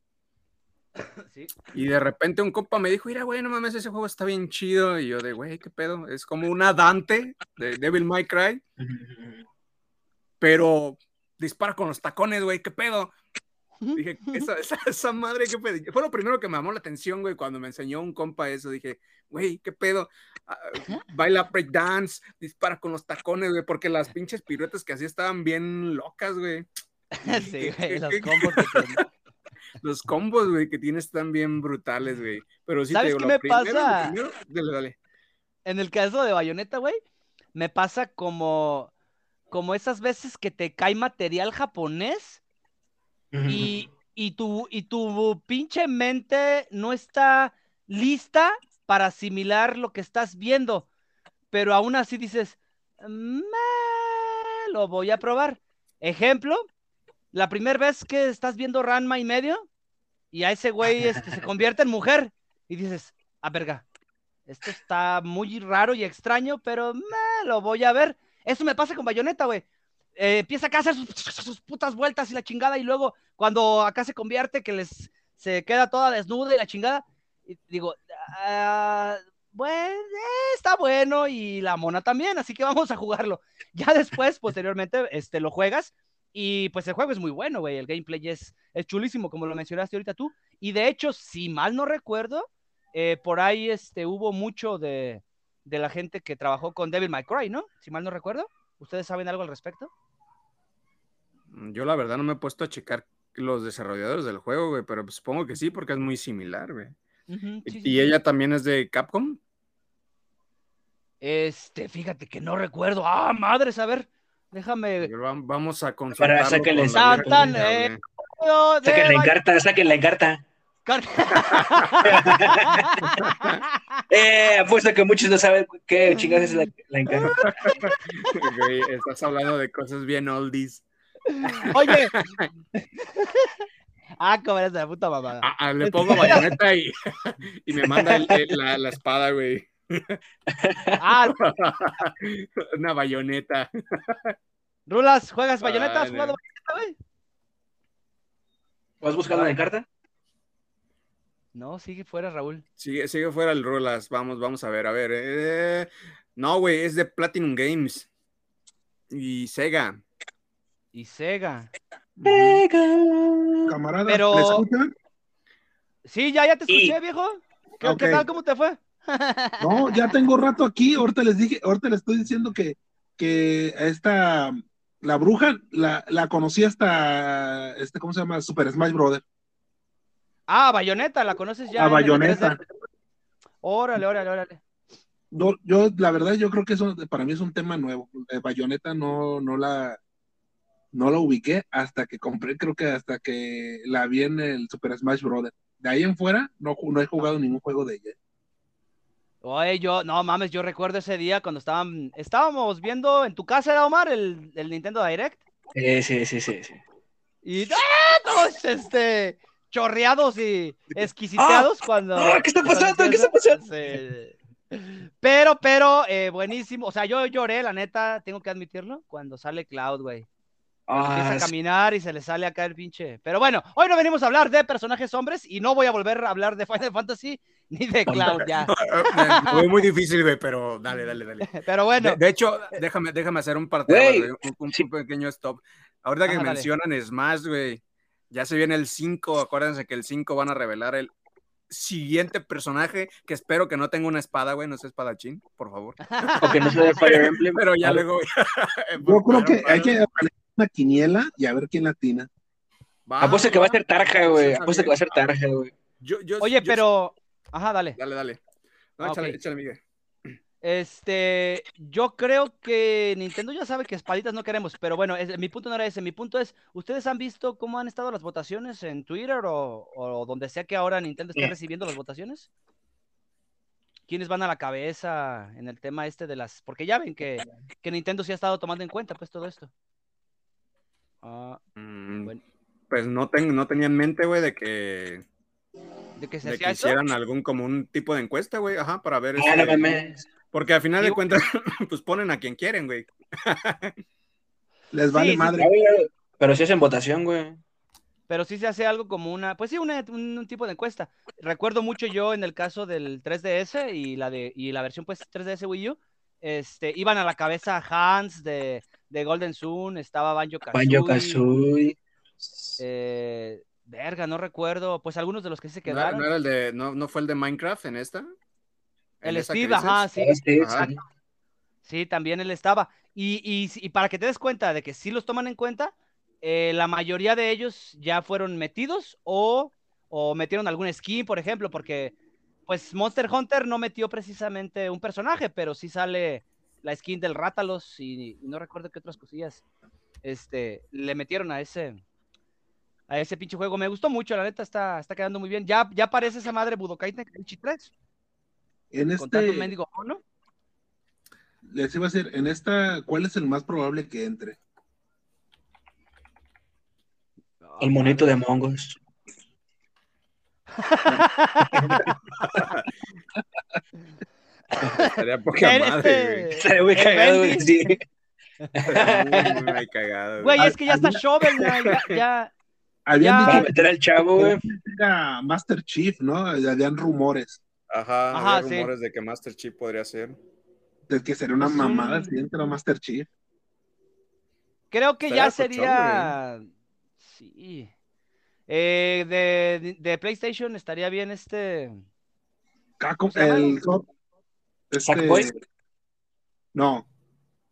Sí. Y de repente un compa me dijo, mira, güey, no mames, ese juego está bien chido. Y yo de, güey, ¿qué pedo? Es como una Dante de Devil May Cry, pero dispara con los tacones, güey, ¿qué pedo? Dije, esa, esa, esa madre, ¿qué pedo? Fue lo primero que me llamó la atención, güey, cuando me enseñó un compa eso. Dije, güey, ¿qué pedo? Ah, baila breakdance, dispara con los tacones, güey, porque las pinches piruetas que hacía estaban bien locas, güey. [LAUGHS] Sí, [LAUGHS] güey, los ¿Qué- combos que. [LAUGHS] Los combos, güey, que tiene están bien brutales, güey. Pero sí te ¿Sabes digo, qué lo me primero, pasa? primero- dale, dale. En el caso de Bayonetta, güey, me pasa como, como esas veces que te cae material japonés y, y, tu, y tu pinche mente no está lista para asimilar lo que estás viendo, pero aún así dices, "Mm, eh, lo voy a probar. Ejemplo, la primera vez que estás viendo Ranma y medio y a ese güey este, se convierte en mujer y dices, ah, verga, esto está muy raro y extraño, pero meh, lo voy a ver. Eso me pasa con Bayonetta, güey. Eh, empieza acá a hacer sus, putas vueltas y la chingada, y luego cuando acá se convierte, que les se queda toda desnuda y la chingada, y digo, ah, bueno, eh, está bueno, y la mona también, así que vamos a jugarlo. [LAUGHS] Ya después, posteriormente, este, lo juegas, y pues el juego es muy bueno, güey. El gameplay es, es chulísimo, como lo mencionaste ahorita tú. Y de hecho, si mal no recuerdo, eh, por ahí este, hubo mucho de, de la gente que trabajó con Devil May Cry, ¿no? Si mal no recuerdo. ¿Ustedes saben algo al respecto? Yo la verdad no me he puesto a checar los desarrolladores del juego, güey, pero pues, supongo que sí, porque es muy similar, güey. Y- sí, sí, y sí. ella también es de Capcom. Este, fíjate que no recuerdo. Ah, madres, a ver, déjame. Vamos a consultarlo Para sáquenle con la eh. De Sáquenle en Bay- carta, sáquenle en carta. [LAUGHS] Eh, apuesto que muchos no saben qué chingados es la, la encarta. [LAUGHS] Güey, estás hablando de cosas bien oldies. Oye. [LAUGHS] ah, como eres de la puta mamada. Ah, ah, le pongo bayoneta y, y me manda el- el- la, la espada, güey. Ah, Una bayoneta. Rulas, ¿juegas bayoneta? ¿Has jugado bayoneta, güey? ¿Vas buscando la encarta? No, sigue fuera, Raúl. Sigue, sigue fuera el Rolas. Vamos, vamos a ver, a ver. eh, No, güey, es de Platinum Games. Y Sega. y Sega. Camarada, Pero- ¿me escuchan? Sí, ya, ya te escuché, viejo. ¿Qué, Ok. qué tal? ¿Cómo te fue? [LAUGHS] No, ya tengo rato aquí. Ahorita les dije, ahorita les estoy diciendo que, que esta, la bruja, la, la conocí hasta, este, ¿cómo se llama? Super Smash Brother. Ah, Bayonetta, ¿la conoces ya? A el Bayonetta. 3D? Órale, órale, órale. Yo, yo, la verdad, yo creo que eso para mí es un tema nuevo. Eh, Bayonetta no, no la, no la ubiqué hasta que compré, creo que hasta que la vi en el Super Smash Brother. De ahí en fuera, no, no he jugado ningún juego de ella. Oye, yo, no mames, yo recuerdo ese día cuando estaban, estábamos viendo en tu casa, ¿era Omar, el, el Nintendo Direct. Sí, sí, sí, sí. sí. Y ¡ah! todos este chorreados y [LAUGHS] exquisiteados cuando. ah, ¿qué está cuando pasando? ¿Qué está empieza- sí. Pero, pero, eh, buenísimo. O sea, yo lloré, la neta, tengo que admitirlo, cuando sale Cloud, güey. Empieza Ah, a caminar y se le sale acá el pinche. Pero bueno, hoy no venimos a hablar de personajes hombres y no voy a volver a hablar de Final Fantasy ni de Cloud ya. [LAUGHS] Fue muy [LAUGHS] difícil, güey, pero dale, dale, dale. Pero bueno, De, de hecho, déjame, déjame hacer un parte, Güey, un, un pequeño stop. Ahorita que Ajá, dale. mencionan Smash, güey, ya se viene el 5, acuérdense que el 5 van a revelar el siguiente personaje, que espero que no tenga una espada, güey, no sea espadachín, por favor. [LAUGHS] o que no sea de Fire Emblem. [LAUGHS] Pero ya luego... [LAUGHS] Yo creo que hay que poner una quiniela y a ver quién latina. Apuesta que va a ser Tarja, güey. Eso Apuesta que va a ser. Tarja, güey. Yo- yo- oye, yo- pero. Ajá, dale. Dale, dale. No, Ah, échale, échale, Miguel. Este, yo creo que Nintendo ya sabe que espaditas no queremos, pero bueno, es- mi punto no era ese. Mi punto es, ¿ustedes han visto cómo han estado las votaciones en Twitter o, o donde sea que ahora Nintendo esté Sí. recibiendo las votaciones? ¿Quiénes van a la cabeza en el tema este de las... Porque ya ven que, que Nintendo sí ha estado tomando en cuenta pues todo esto. Ah, Mm, Bueno. Pues no, tengo, no tenía en mente, güey, de que, ¿De que se de que hicieran algún como un tipo de encuesta, güey, ajá, para ver... Ah, no este. Porque al final Sí, de cuentas, [LAUGHS] pues ponen a quien quieren, güey. [LAUGHS] Les vale sí, madre. Pero si es en votación, güey. Pero sí se hace algo como una, pues sí, una- un, un tipo de encuesta. Recuerdo mucho yo en el caso del 3DS y la de y la versión pues 3DS Wii U, este, iban a la cabeza Hans de, de Golden Sun, estaba Banjo Kazooie, Banjo Kazooie. eh, verga, no recuerdo, pues algunos de los que se ¿No, era- quedaron. no era el de, no, no fue el de Minecraft en esta? El ¿En esa que Steve, dices? ajá, sí, Ah, sí, Ajá. sí. sí, también él estaba. Y, y, y para que te des cuenta de que sí los toman en cuenta, eh, la mayoría de ellos ya fueron metidos o, o metieron algún skin, por ejemplo, porque pues Monster Hunter no metió precisamente un personaje, pero sí sale la skin del Rátalos y, y no recuerdo qué otras cosillas este, le metieron a ese a ese pinche juego. Me gustó mucho, la neta está, está quedando muy bien. Ya, ya aparece esa madre Budokai Tenkaichi 3, En este, mono. les iba a decir, en esta, ¿cuál es el más probable que entre? El monito de Mongos. [LAUGHS] Estaría poca madre, este- Estaría muy cagado, güey. Sí. güey. Muy, cagado, Güey, güey. es que ya está Shovel ya, ya, Habían Ya. Dicho meter al chavo, güey. era Master Chief, ¿no? Habían rumores Ajá, Ajá, había sí. rumores de que Master Chief podría ser. de que sería una mamada si entra Master Chief. Creo que ya cochón, sería. Sí. Eh, de, de PlayStation estaría bien este. Llama? el este, no,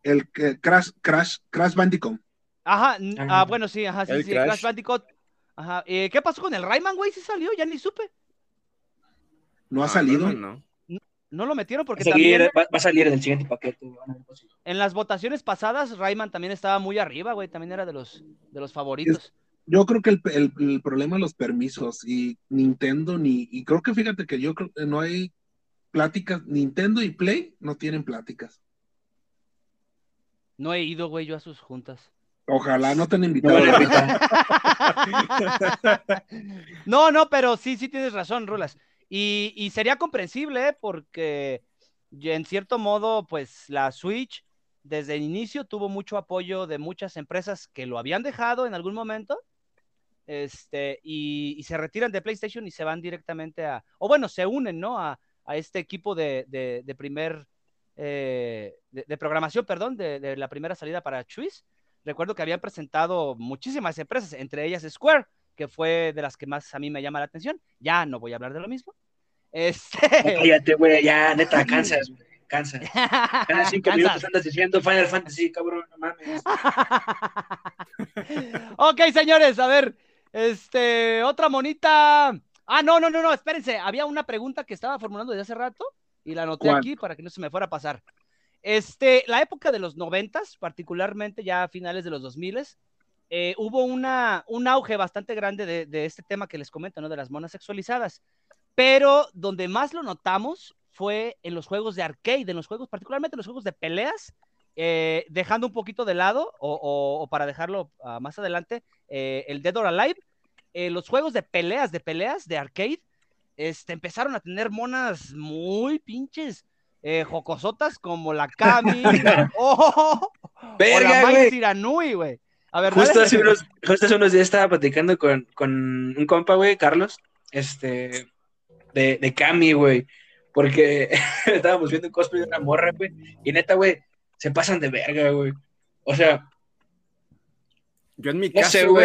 el que Crash, Crash, Crash Bandicoot. Ajá, Ah. ah, bueno, sí, ajá, sí, El sí, Crash. Crash Bandicoot. Ajá. Eh, ¿Qué pasó con el Rayman, güey? ¿Sí salió? Ya ni supe. No ha salido. no, no. No lo metieron Va porque a, salir, también va, va a salir en el siguiente paquete. güey. Van a ver cosas. en las votaciones pasadas Rayman también estaba muy arriba, güey. También era de los, de los favoritos. Yo creo que el, el- el problema es los permisos y Nintendo ni, y creo que fíjate que yo creo que no hay pláticas, Nintendo y Play no tienen pláticas. No he ido, güey, yo a sus juntas. Ojalá no te han No invitado. [LAUGHS] [LAUGHS] No, no, pero sí, sí tienes razón, Rulas. Y, sería comprensible, ¿eh? porque en cierto modo, pues la Switch desde el inicio tuvo mucho apoyo de muchas empresas que lo habían dejado en algún momento. Este, y, se retiran de PlayStation y se van directamente a, o bueno, se unen, ¿no? A, a este equipo de, de, primer, eh, de, programación, perdón, de, de la primera salida para Chuis. recuerdo que habían presentado muchísimas empresas, entre ellas Square, que fue de las que más a mí me llama la atención. Ya no voy a hablar de lo mismo. Este... Cállate, güey, ya, neta, cansas, güey. Cansa. [LAUGHS] Cada cinco minutos andas diciendo Final Fantasy, cabrón, no mames. [LAUGHS] ok, señores, a ver, este, otra monita. Ah, no, no, no, no, espérense. Había una pregunta que estaba formulando desde hace rato y la anoté ¿Cuál? aquí para que no se me fuera a pasar. Este, la época de los noventas, particularmente ya a finales de los dos miles, eh, hubo una, un auge bastante grande de, de este tema que les comento, ¿no? De las monas sexualizadas. Pero donde más lo notamos fue en los juegos de arcade, en los juegos, particularmente en los juegos de peleas, eh, dejando un poquito de lado, o, o- o para dejarlo ah, más adelante, eh, el Dead or Alive, eh, los juegos de peleas, de peleas, de arcade, este, empezaron a tener monas muy pinches, eh, jocosotas como la Kami, [LAUGHS] o, o Verga, la Mai güey. Siranui, güey. A ver, Justo hace, unos, justo hace unos días estaba platicando con, con un compa, güey, Carlos, este, de, de Cami, güey, porque [LAUGHS] estábamos viendo un cosplay de una morra, güey, y neta, güey, se pasan de verga, güey. O sea, Yo en mi No caso,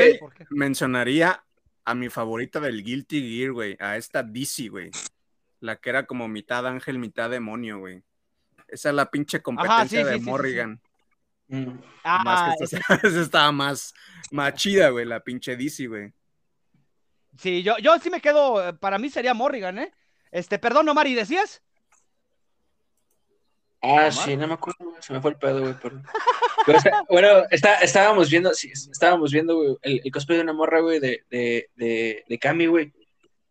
mencionaría a mi favorita del Guilty Gear, güey, a esta DC, güey. La que era como mitad ángel, mitad demonio, güey. Esa es la pinche competencia sí, de sí, sí, sí, Morrigan. mm, Ah, Más que esta, [LAUGHS] esa estaba más, más chida, güey, la pinche DC, güey. Sí, yo, yo sí me quedo, eh, para mí sería Morrigan, ¿eh? Este, perdón, Omar, ¿y decías? Ah, Omar. sí, no me acuerdo, güey, se me fue el pedo, güey, perdón. Pero está- bueno, está, estábamos viendo, sí, estábamos viendo, güey, el, el cosplay de una morra, güey, de, de, de, de Cami, güey.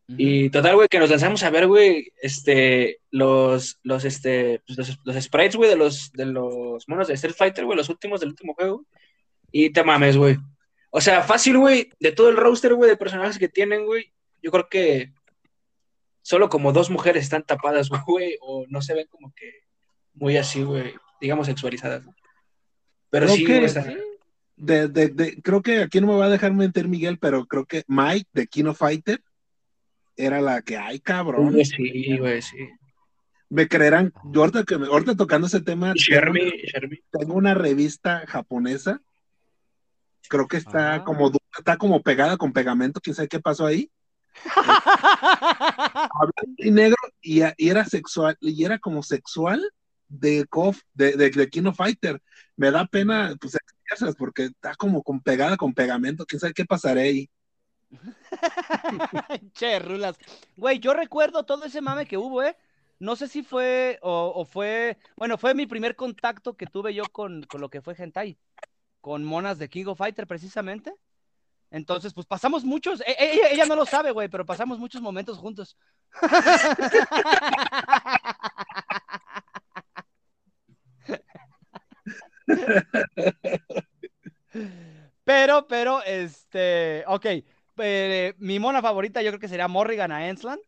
Y total, güey, que nos lanzamos a ver, güey, este, los, los, este, pues, los, los sprites, güey, de los, de los monos de Street Fighter, güey, los últimos del último juego. Y te mames, güey. O sea, fácil, güey, de todo el roster, güey, de personajes que tienen, güey, yo creo que solo como dos mujeres están tapadas, [LAUGHS] güey, o no se ven como que muy así, güey, digamos sexualizadas. Pero Creo sí, que-. De, de, de- creo que aquí no me va a dejar meter Miguel, pero creo que Mike de Kino Fighter era la que, ay, cabrón. Güey, sí, güey, sí. Me creerán, yo ahorita, que me- ahorita tocando ese tema, Shermie. tengo una revista japonesa. Creo que está Ah. como está como pegada con pegamento, quién sabe qué pasó ahí. [LAUGHS] Blanco y negro y, y era sexual y era como sexual de Kof, de, de, de Kino Fighter. Me da pena pues porque está como con pegada con pegamento, quién sabe qué pasará ahí. [LAUGHS] che, rulas. Güey, yo recuerdo todo ese mame que hubo, ¿eh? No sé si fue o, o fue, bueno, fue mi primer contacto que tuve yo con, con lo que fue Hentai, con monas de King of Fighter precisamente. Entonces, pues pasamos muchos, e- e- ella, no lo sabe, güey, pero pasamos muchos momentos juntos. Pero, pero, este, ok, eh, mi mona favorita yo creo que sería Morrigan a Ensland,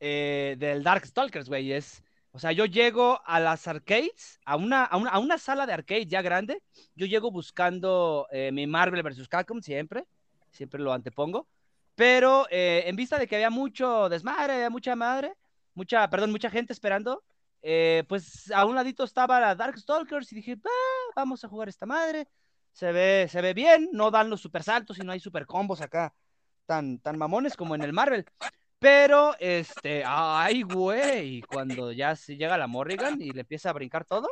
eh, del Darkstalkers, güey, es, o sea, yo llego a las arcades, a una, a una, a una sala de arcade ya grande, yo llego buscando eh, mi Marvel vs. Capcom siempre, siempre lo antepongo, pero eh, en vista de que había mucho desmadre, había mucha madre, mucha, perdón, mucha gente esperando, eh, pues a un ladito estaba la Darkstalkers y dije, "Ah, vamos a jugar esta madre, se ve, se ve bien, no dan los super saltos y no hay super combos acá tan, tan mamones como en el Marvel. Pero, este, ay, güey, cuando ya se llega la Morrigan y le empieza a brincar todo,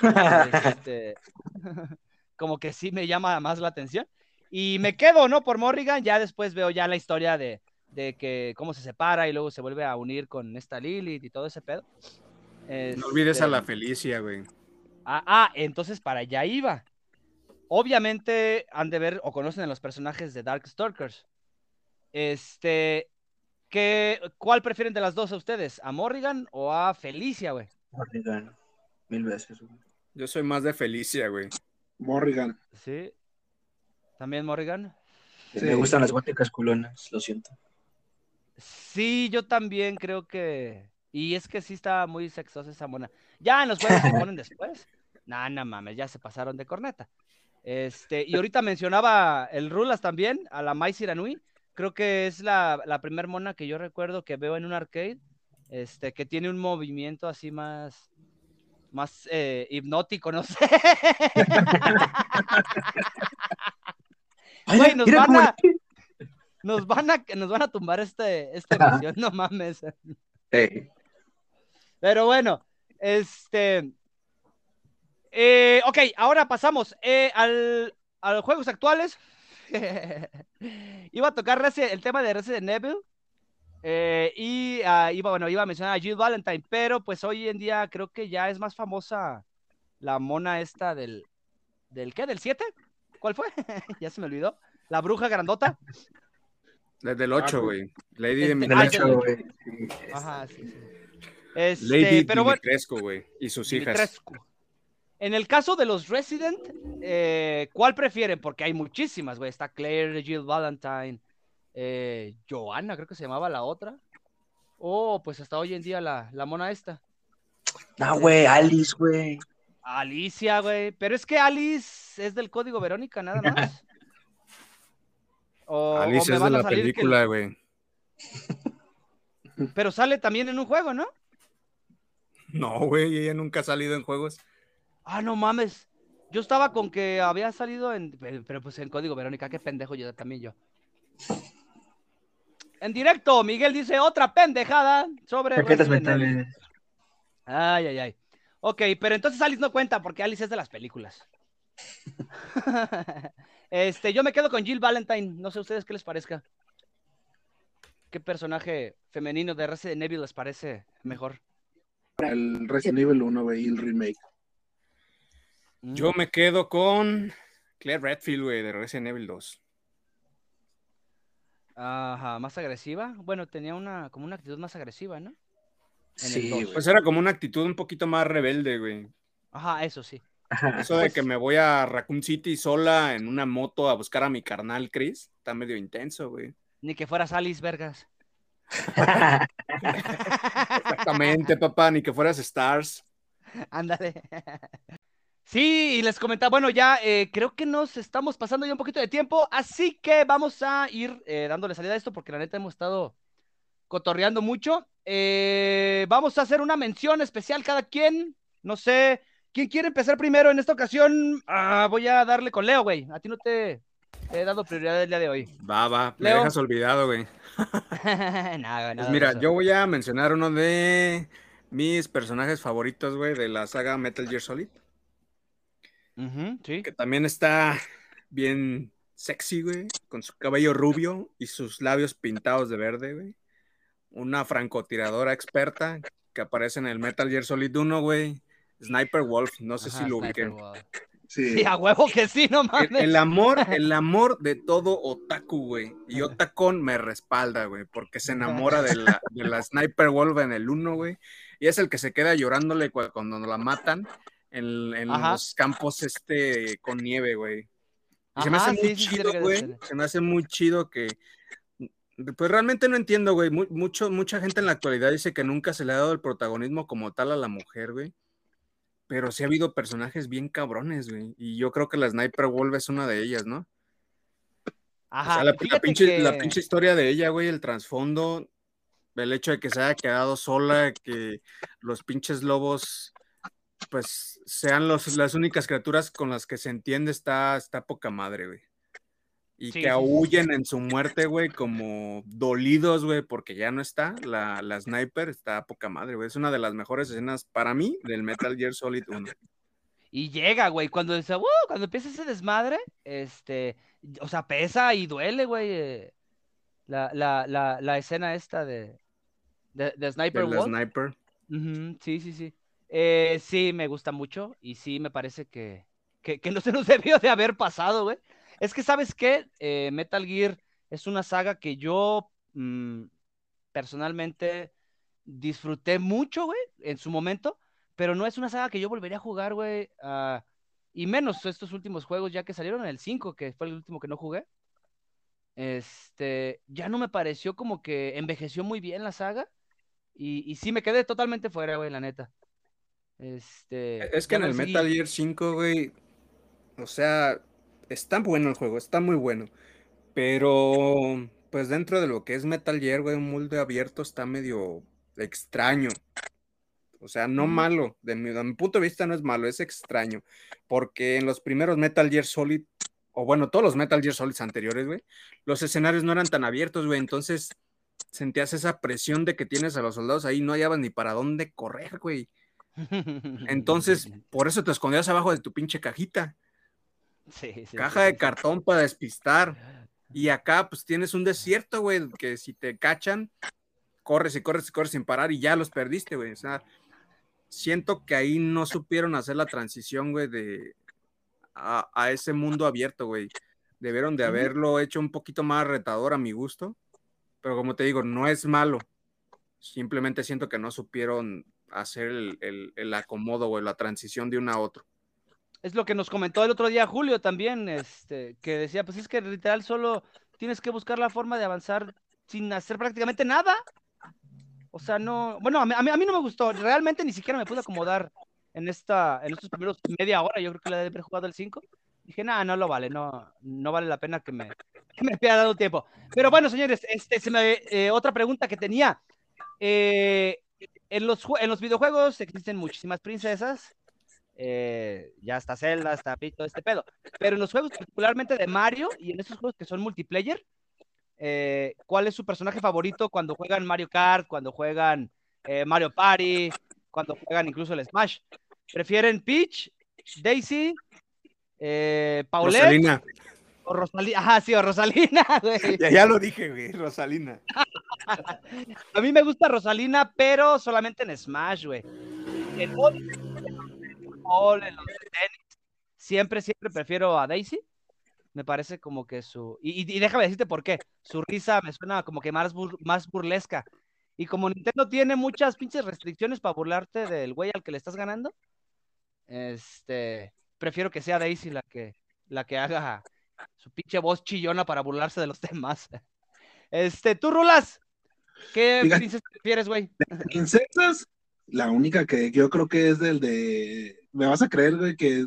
pues, [LAUGHS] este, [LAUGHS] como que sí me llama más la atención. Y me quedo, ¿no? Por Morrigan, ya después veo ya la historia de, de que cómo se separa y luego se vuelve a unir con esta Lilith y todo ese pedo. No olvides a Este, la Felicia, güey. Ah, ah, entonces para allá iba. Obviamente han de ver o conocen a los personajes de Darkstalkers. Este, ¿qué, ¿cuál prefieren de las dos a ustedes? ¿A Morrigan o a Felicia, güey? Morrigan, Mil veces, güey. Yo soy más de Felicia, güey. Morrigan. Sí. ¿También Morrigan? Sí. Me gustan las góticas culonas, lo siento. Sí, yo también creo que. Y es que sí está muy sexosa esa mona. Ya en los juegos se ponen [LAUGHS] después. Nah, no mames, ya se pasaron de corneta. Este, y ahorita mencionaba el Rulas también, a la Mai Siranui. Creo que es la, la primer mona que yo recuerdo que veo en un arcade. Este, que tiene un movimiento así más. más eh, hipnótico, no sé. Ay, Güey, nos van a- Nos van a, nos van a tumbar este, esta emisión, no mames. Pero bueno, este. eh, ok, ahora pasamos eh, al, a los juegos actuales. [LAUGHS] iba a tocar el tema de Resident Evil. eh, y ah, iba, bueno, iba a mencionar a Jill Valentine, pero pues hoy en día creo que ya es más famosa la mona esta del. ¿Del qué? ¿Del 7? ¿Cuál fue? [LAUGHS] ya se me olvidó. La bruja grandota. Desde el 8, güey. Lady Este, de del ah, Dimitrescu. hecho, güey. Ajá, sí, sí. Este, Lady pero bueno, Dimitrescu, güey. Y sus hijas. Dimitrescu. En el caso de los Resident, eh, ¿cuál prefieren? Porque hay muchísimas, güey. Está Claire, Jill Valentine, eh, Joanna, creo que se llamaba la otra. O pues hasta hoy en día la, la mona esta. No, güey, Alice, güey. Alicia, güey. Pero es que Alice es del código Verónica, nada más. [LAUGHS] O, me es de la película, güey. Pero sale también en un juego, ¿no? No, güey, ella nunca ha salido en juegos. Ah, no mames. Yo estaba con que había salido en. Pero, pues en código Verónica, qué pendejo yo también yo. En directo, Miguel dice otra pendejada sobre. Evil. mentales. Ay, ay, ay. Ok, pero entonces Alice no cuenta porque Alice es de las películas. [LAUGHS] este, yo me quedo con Jill Valentine. No sé a ustedes qué les parezca. ¿Qué personaje femenino de Resident Evil les parece mejor? El Resident Evil 1, güey, y el remake. Yo me quedo con Claire Redfield, güey, de Resident Evil 2. Ajá, más agresiva. Bueno, tenía una como una actitud más agresiva, ¿no? En Sí. Pues era como una actitud un poquito más rebelde, güey. Ajá, eso sí. Eso de que me voy a Raccoon City sola en una moto a buscar a mi carnal Chris, está medio intenso, güey. Ni que fueras Alice Vergas. [LAUGHS] Exactamente, papá, ni que fueras Stars. [LAUGHS] Ándale. Sí, y les comentaba, bueno, ya eh, creo que nos estamos pasando ya un poquito de tiempo, así que vamos a ir eh, dándole salida a esto porque la neta hemos estado cotorreando mucho. Eh, vamos a hacer una mención especial cada quien. No sé, ¿quién quiere empezar primero en esta ocasión? Ah, voy a darle con Leo, güey. A ti no te he dado prioridad el día de hoy. Va, va, me Leo. dejas olvidado, güey. [LAUGHS] nada, Pues mira, yo voy a mencionar uno de mis personajes favoritos, güey, de la saga Metal Gear Solid, Sí. que también está bien sexy, güey, con su cabello rubio y sus labios pintados de verde, güey. Una francotiradora experta que aparece en el Metal Gear Solid 1, güey. Sniper Wolf, no sé Ajá, si lo ubiquen. Sí. Sí, a huevo que sí, no mames. el amor, [LAUGHS] el amor de todo otaku, güey. Y Otacon me respalda, güey, porque se enamora de la, de la Sniper Wolf en el 1, güey. Y es el que se queda llorándole cu- cuando la matan en, los campos este con nieve, güey. Se me hace muy sí, sí, sí, chido, güey. Se me hace muy chido que. Pues realmente no entiendo, güey. Mu- mucho, mucha gente en la actualidad dice que nunca se le ha dado el protagonismo como tal a la mujer, güey. Pero sí ha habido personajes bien cabrones, güey. Y yo creo que la Sniper Wolf es una de ellas, ¿no? Ajá, o sea, la, pinche historia de ella, güey, el trasfondo, el hecho de que se haya quedado sola, que los pinches lobos, pues, sean los, las únicas criaturas con las que se entiende, está, está poca madre, güey. Y Sí, que sí, aúllen en su muerte, güey, como dolidos, güey, porque ya no está. La, la sniper está poca madre, güey. Es una de las mejores escenas para mí del Metal Gear Solid 1. Y llega, güey, cuando dice, "Uh", cuando empieza ese desmadre, este, o sea, pesa y duele, güey, eh, la, la, la, la escena esta de, de, de Sniper De la sí, sí, sí. Eh, sí, me gusta mucho y sí me parece que, que, no se nos [LAUGHS] debió de haber pasado, güey. Es que, ¿sabes qué? Eh, Metal Gear es una saga que yo mm, personalmente disfruté mucho, güey, en su momento, pero no es una saga que yo volvería a jugar, güey. ah, y menos estos últimos juegos ya que salieron en el 5, que fue el último que no jugué. Este, ya no me pareció como que envejeció muy bien la saga. Y, y sí, me quedé totalmente fuera, güey, la neta. Este. Es que en el. Metal Gear 5, güey, o sea, está bueno el juego, está muy bueno. Pero, pues dentro de lo que es Metal Gear, güey, un mundo abierto está medio extraño. O sea, no malo. De mi, de mi punto de vista no es malo, es extraño. Porque en los primeros Metal Gear Solid, o bueno, todos los Metal Gear Solids anteriores, güey, los escenarios no eran tan abiertos, güey. Entonces sentías esa presión de que tienes a los soldados ahí, no hallabas ni para dónde correr, güey. Entonces, [LAUGHS] por eso te escondías abajo de tu pinche cajita. Sí, sí, Caja sí, de cartón para despistar. [GASPS] Y acá, pues tienes un desierto, güey, que si te cachan, corres y corres y corres sin parar y ya los perdiste, güey. O sea, siento que ahí no supieron hacer la transición, güey, de a, a ese mundo abierto, güey. Debieron de haberlo hecho un poquito más retador a mi gusto. Pero como te digo, no es malo. Simplemente siento que no supieron hacer el, el- el acomodo o la transición de uno a otro. Es lo que nos comentó el otro día Julio también, este, que decía, pues es que literal solo tienes que buscar la forma de avanzar sin hacer prácticamente nada. O sea, no, bueno, a mí, a mí, no me gustó, realmente ni siquiera me pude acomodar en esta, en estos primeros media hora, yo creo que le debe haber jugado el 5. Dije, nada, no lo vale, no, no vale la pena que me, [LAUGHS] que me haya dado tiempo. Pero bueno, señores, este, se me, eh, otra pregunta que tenía. Eh, en, los, en los videojuegos existen muchísimas princesas, eh, ya está Zelda, está todo este pedo. Pero en los juegos, particularmente de Mario, y en esos juegos que son multiplayer, eh, ¿cuál es su personaje favorito cuando juegan Mario Kart, cuando juegan eh, Mario Party, cuando juegan incluso el Smash? ¿Prefieren Peach, Daisy, Paulette Rosalina. o Rosalina? Ajá, sí, o Rosalina, [LAUGHS] güey. Ya, ya lo dije, güey, Rosalina. [LAUGHS] A mí me gusta Rosalina, pero solamente en Smash, güey. En los tenis, siempre, siempre prefiero a Daisy. Me parece como que su... Y, déjame decirte por qué. Su risa me suena como que más, más burlesca. Y como Nintendo tiene muchas pinches restricciones para burlarte del güey al que le estás ganando, este, prefiero que sea Daisy la que, la que haga su pinche voz chillona para burlarse de los [LAUGHS] demás. Este, tú, Rulas, ¿qué Fíjate. princesa prefieres, güey? Princesas, la única que yo creo que es del de. Me vas a creer, güey, que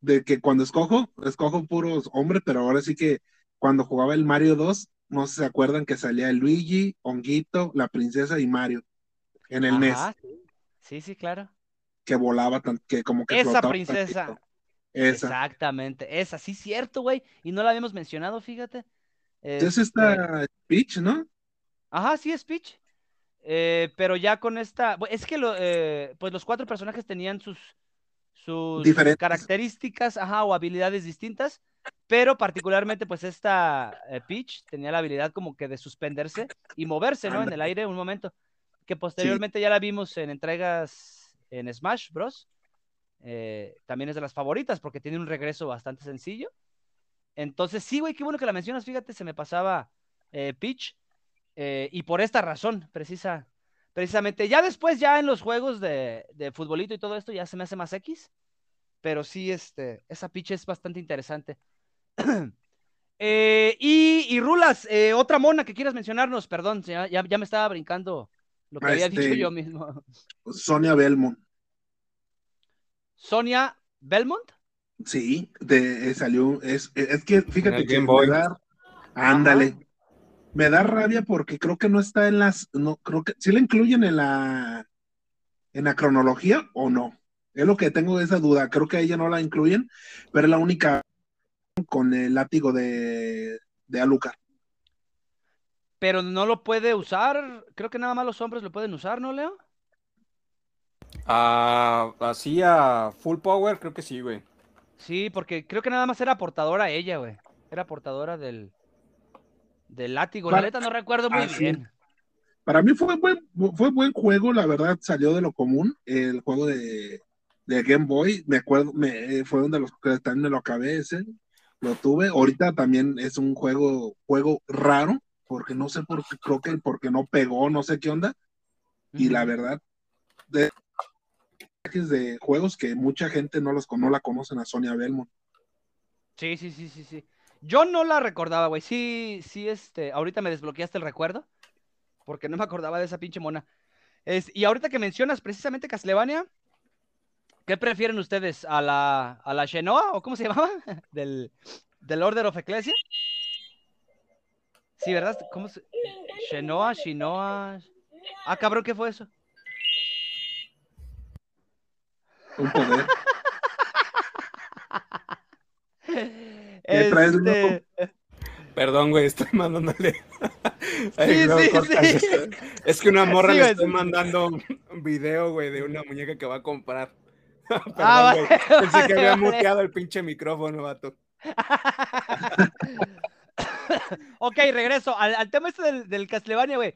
de que cuando escojo, escojo puros hombres, pero ahora sí que cuando jugaba el Mario 2, no se acuerdan que salía el Luigi, Honguito, la princesa y Mario en el NES, Ajá, sí. Sí, sí, claro. que volaba, tan, que como que Esa princesa. tantito. Esa. Exactamente, esa, sí, cierto, güey. Y no la habíamos mencionado, fíjate. Entonces Este, está Peach, ¿no? Ajá, sí, es Peach. Eh, pero ya con esta. Es que lo, eh, pues los cuatro personajes tenían sus, sus características, ajá, o habilidades distintas. Pero particularmente, pues esta eh, Peach tenía la habilidad como que de suspenderse y moverse, ¿no? En el aire un momento. Que posteriormente ya la vimos en entregas en Smash Bros. Eh, también es de las favoritas porque tiene un regreso bastante sencillo. Entonces, sí, güey, qué bueno que la mencionas. Fíjate, se me pasaba Peach. Eh, y por esta razón, precisa, precisamente. Ya después, ya en los juegos de, de futbolito y todo esto, ya se me hace más X. Pero sí, este, esa Peach es bastante interesante. [CLEARS THROAT] Eh, y, y Rulas, eh, otra mona que quieras mencionarnos, perdón, ya, ya, ya me estaba brincando lo que había este- dicho yo mismo. Sonia Belmont. Sonia Belmont. Sí, de, salió, es, es que fíjate que Boy. da, ándale, me da rabia porque creo que no está en las, no, creo que, ¿sí la incluyen en la, en la cronología o no? Es lo que tengo esa duda, creo que a ella no la incluyen, pero es la única con el látigo de, de Alucard. Pero no lo puede usar. Creo que nada más los hombres lo pueden usar, ¿no, Leo? Ah, así a full power, creo que sí, güey. Sí, porque creo que nada más era portadora ella, güey. Era portadora del, del látigo. La neta no recuerdo muy bien. Para mí fue buen, fue buen juego, la verdad, salió de lo común, el juego de, de Game Boy, me acuerdo, me, eh, fue uno de los que también me lo acabé ese, lo tuve, ahorita también es un juego, juego raro, porque no sé por qué, creo que porque no pegó, no sé qué onda, y la verdad, de, de juegos que mucha gente no los no la conocen a Sonia Belmont. Sí, sí, sí, sí, sí. Yo no la recordaba, güey. Sí, sí, este, ahorita me desbloqueaste el recuerdo, porque no me acordaba de esa pinche mona. Es, y ahorita que mencionas precisamente Castlevania, ¿qué prefieren ustedes? ¿A la, a la Shenoa o cómo se [LAUGHS] llamaba? Del, del Order of Ecclesia. Sí, ¿verdad? ¿Cómo se... Shenoa, Shinoa. Ah, cabrón, ¿qué fue eso? Un poder. [LAUGHS] ¿Qué traes, Este, Perdón, güey, estoy mandándole. [LAUGHS] Sí, sí, sí. Es que una morra Sí, le estoy mandando un video, güey, de una muñeca que va a comprar. [LAUGHS] Perdón, Ah, güey. vale, Pensé vale, que había vale. muteado el pinche micrófono, vato. [LAUGHS] ok, regreso al, al tema este del, del Castlevania, güey.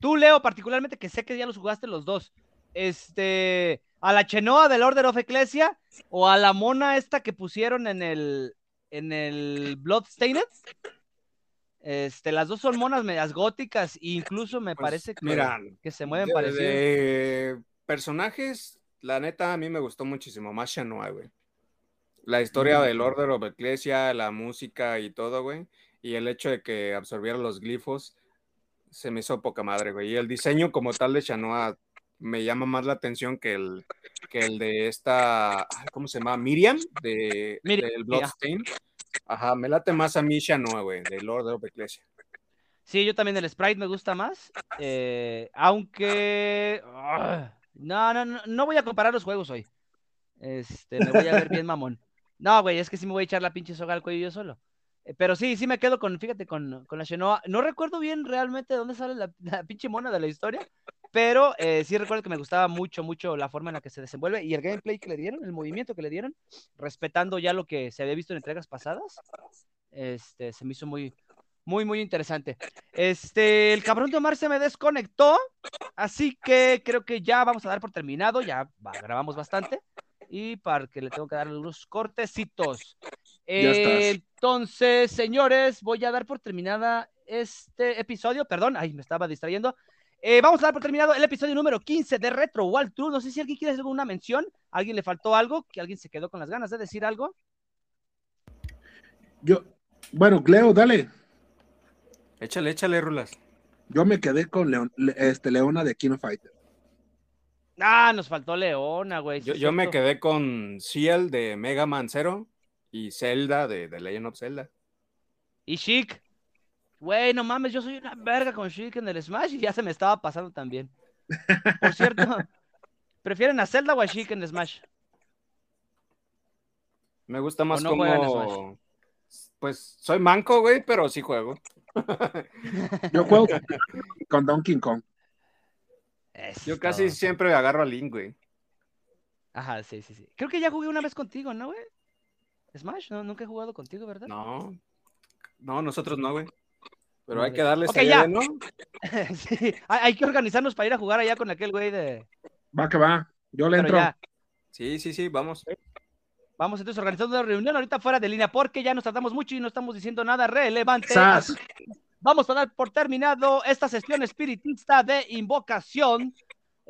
Tú, Leo, particularmente, que sé que ya los jugaste los dos. Este, a la Chenoa del Order of Ecclesia o a la mona esta que pusieron en el en el Bloodstained. Este, las dos son monas medias góticas e incluso me Pues, parece que, mira, que se mueven De, parecido. de personajes, la neta, a mí me gustó muchísimo más Shanua, güey. La historia Mm. del Order of Ecclesia, la música y todo, güey. Y el hecho de que absorbiera los glifos se me hizo poca madre, güey. Y el diseño como tal de Shanoa me llama más la atención que el, que el de esta, ¿cómo se llama? Miriam, de, Miriam, del Bloodstain. Ajá, me late más a mí Shanoa, güey, del Order of Ecclesia. Sí, yo también el Sprite me gusta más. eh, aunque. ah, no, no, no, no voy a comparar los juegos hoy. Este, me voy a ver bien [LAUGHS] mamón. No, güey, es que sí me voy a echar la pinche soga al cuello yo solo. Eh, Pero sí, sí me quedo con, fíjate, con, con la Shenoa. No recuerdo bien realmente de dónde sale la, [LAUGHS] la pinche mona de la historia, pero eh, sí recuerdo que me gustaba mucho, mucho la forma en la que se desenvuelve y el gameplay que le dieron, el movimiento que le dieron, respetando ya lo que se había visto en entregas pasadas. Este, se me hizo muy, muy, muy interesante. Este, el cabrón de Omar se me desconectó, así que creo que ya vamos a dar por terminado, ya va, grabamos bastante y para que le tengo que dar unos cortecitos. Eh, estás. entonces, señores, voy a dar por terminada este episodio, perdón, ay, me estaba distrayendo. Eh, vamos a dar por terminado el episodio número 15 de Retro Wall True. No sé si alguien quiere hacer alguna mención, ¿A alguien le faltó algo, que alguien se quedó con las ganas de decir algo. Yo, bueno, Leo, dale. Échale, échale, Rulas. Yo me quedé con Leon- este, Leona de Kino Fighter. Ah, nos faltó Leona, güey. Yo, yo me quedé con Ciel de Mega Man Zero y Zelda de The Legend of Zelda. Y Chic. Güey, no mames, yo soy una verga con Chic en el Smash y ya se me estaba pasando también. Por [LAUGHS] cierto, ¿prefieren a Zelda o a Chic en Smash? Me gusta más no como... Pues soy manco, güey, pero sí juego. Yo juego con, [LAUGHS] con Donkey Kong. Yo casi siempre agarro a Link, güey. Ajá, sí, sí, sí. Creo que ya jugué una vez contigo, ¿no, güey? Smash, no, nunca he jugado contigo, ¿verdad? No, no, nosotros no, güey. Pero hay que darle Ok, esa ya. ¿no? [LAUGHS] sí, hay, que organizarnos para ir a jugar allá con aquel güey de. Va que va. Yo le Pero entro. ya, Sí, sí, sí, vamos. vamos entonces organizando una reunión ahorita fuera de línea porque ya nos tratamos mucho y no estamos diciendo nada relevante. Sas. Vamos a dar por terminado esta sesión espiritista de invocación.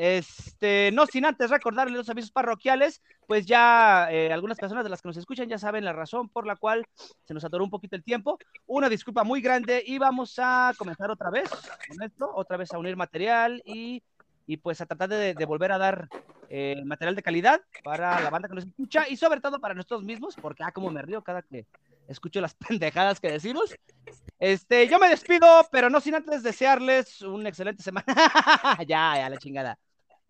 Este, no sin antes recordarles los avisos parroquiales, pues ya eh, algunas personas de las que nos escuchan ya saben la razón por la cual se nos atoró un poquito el tiempo. Una disculpa muy grande y vamos a comenzar otra vez con esto, otra vez a unir material y, y pues a tratar de, volver a dar eh, material de calidad para la banda que nos escucha y sobre todo para nosotros mismos, porque ah, como me río cada que escucho las [LAUGHS] pendejadas que decimos. Este, yo me despido, pero no sin antes desearles una excelente semana. [LAUGHS] ya, ya, la chingada.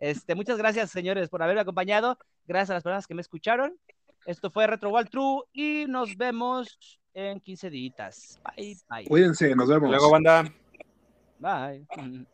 Este, muchas gracias, señores, por haberme acompañado. Gracias a las personas que me escucharon. Esto fue Retro Wall True y nos vemos en 15 días. Bye, bye. Cuídense, nos vemos. Luego, banda. Bye. [LAUGHS]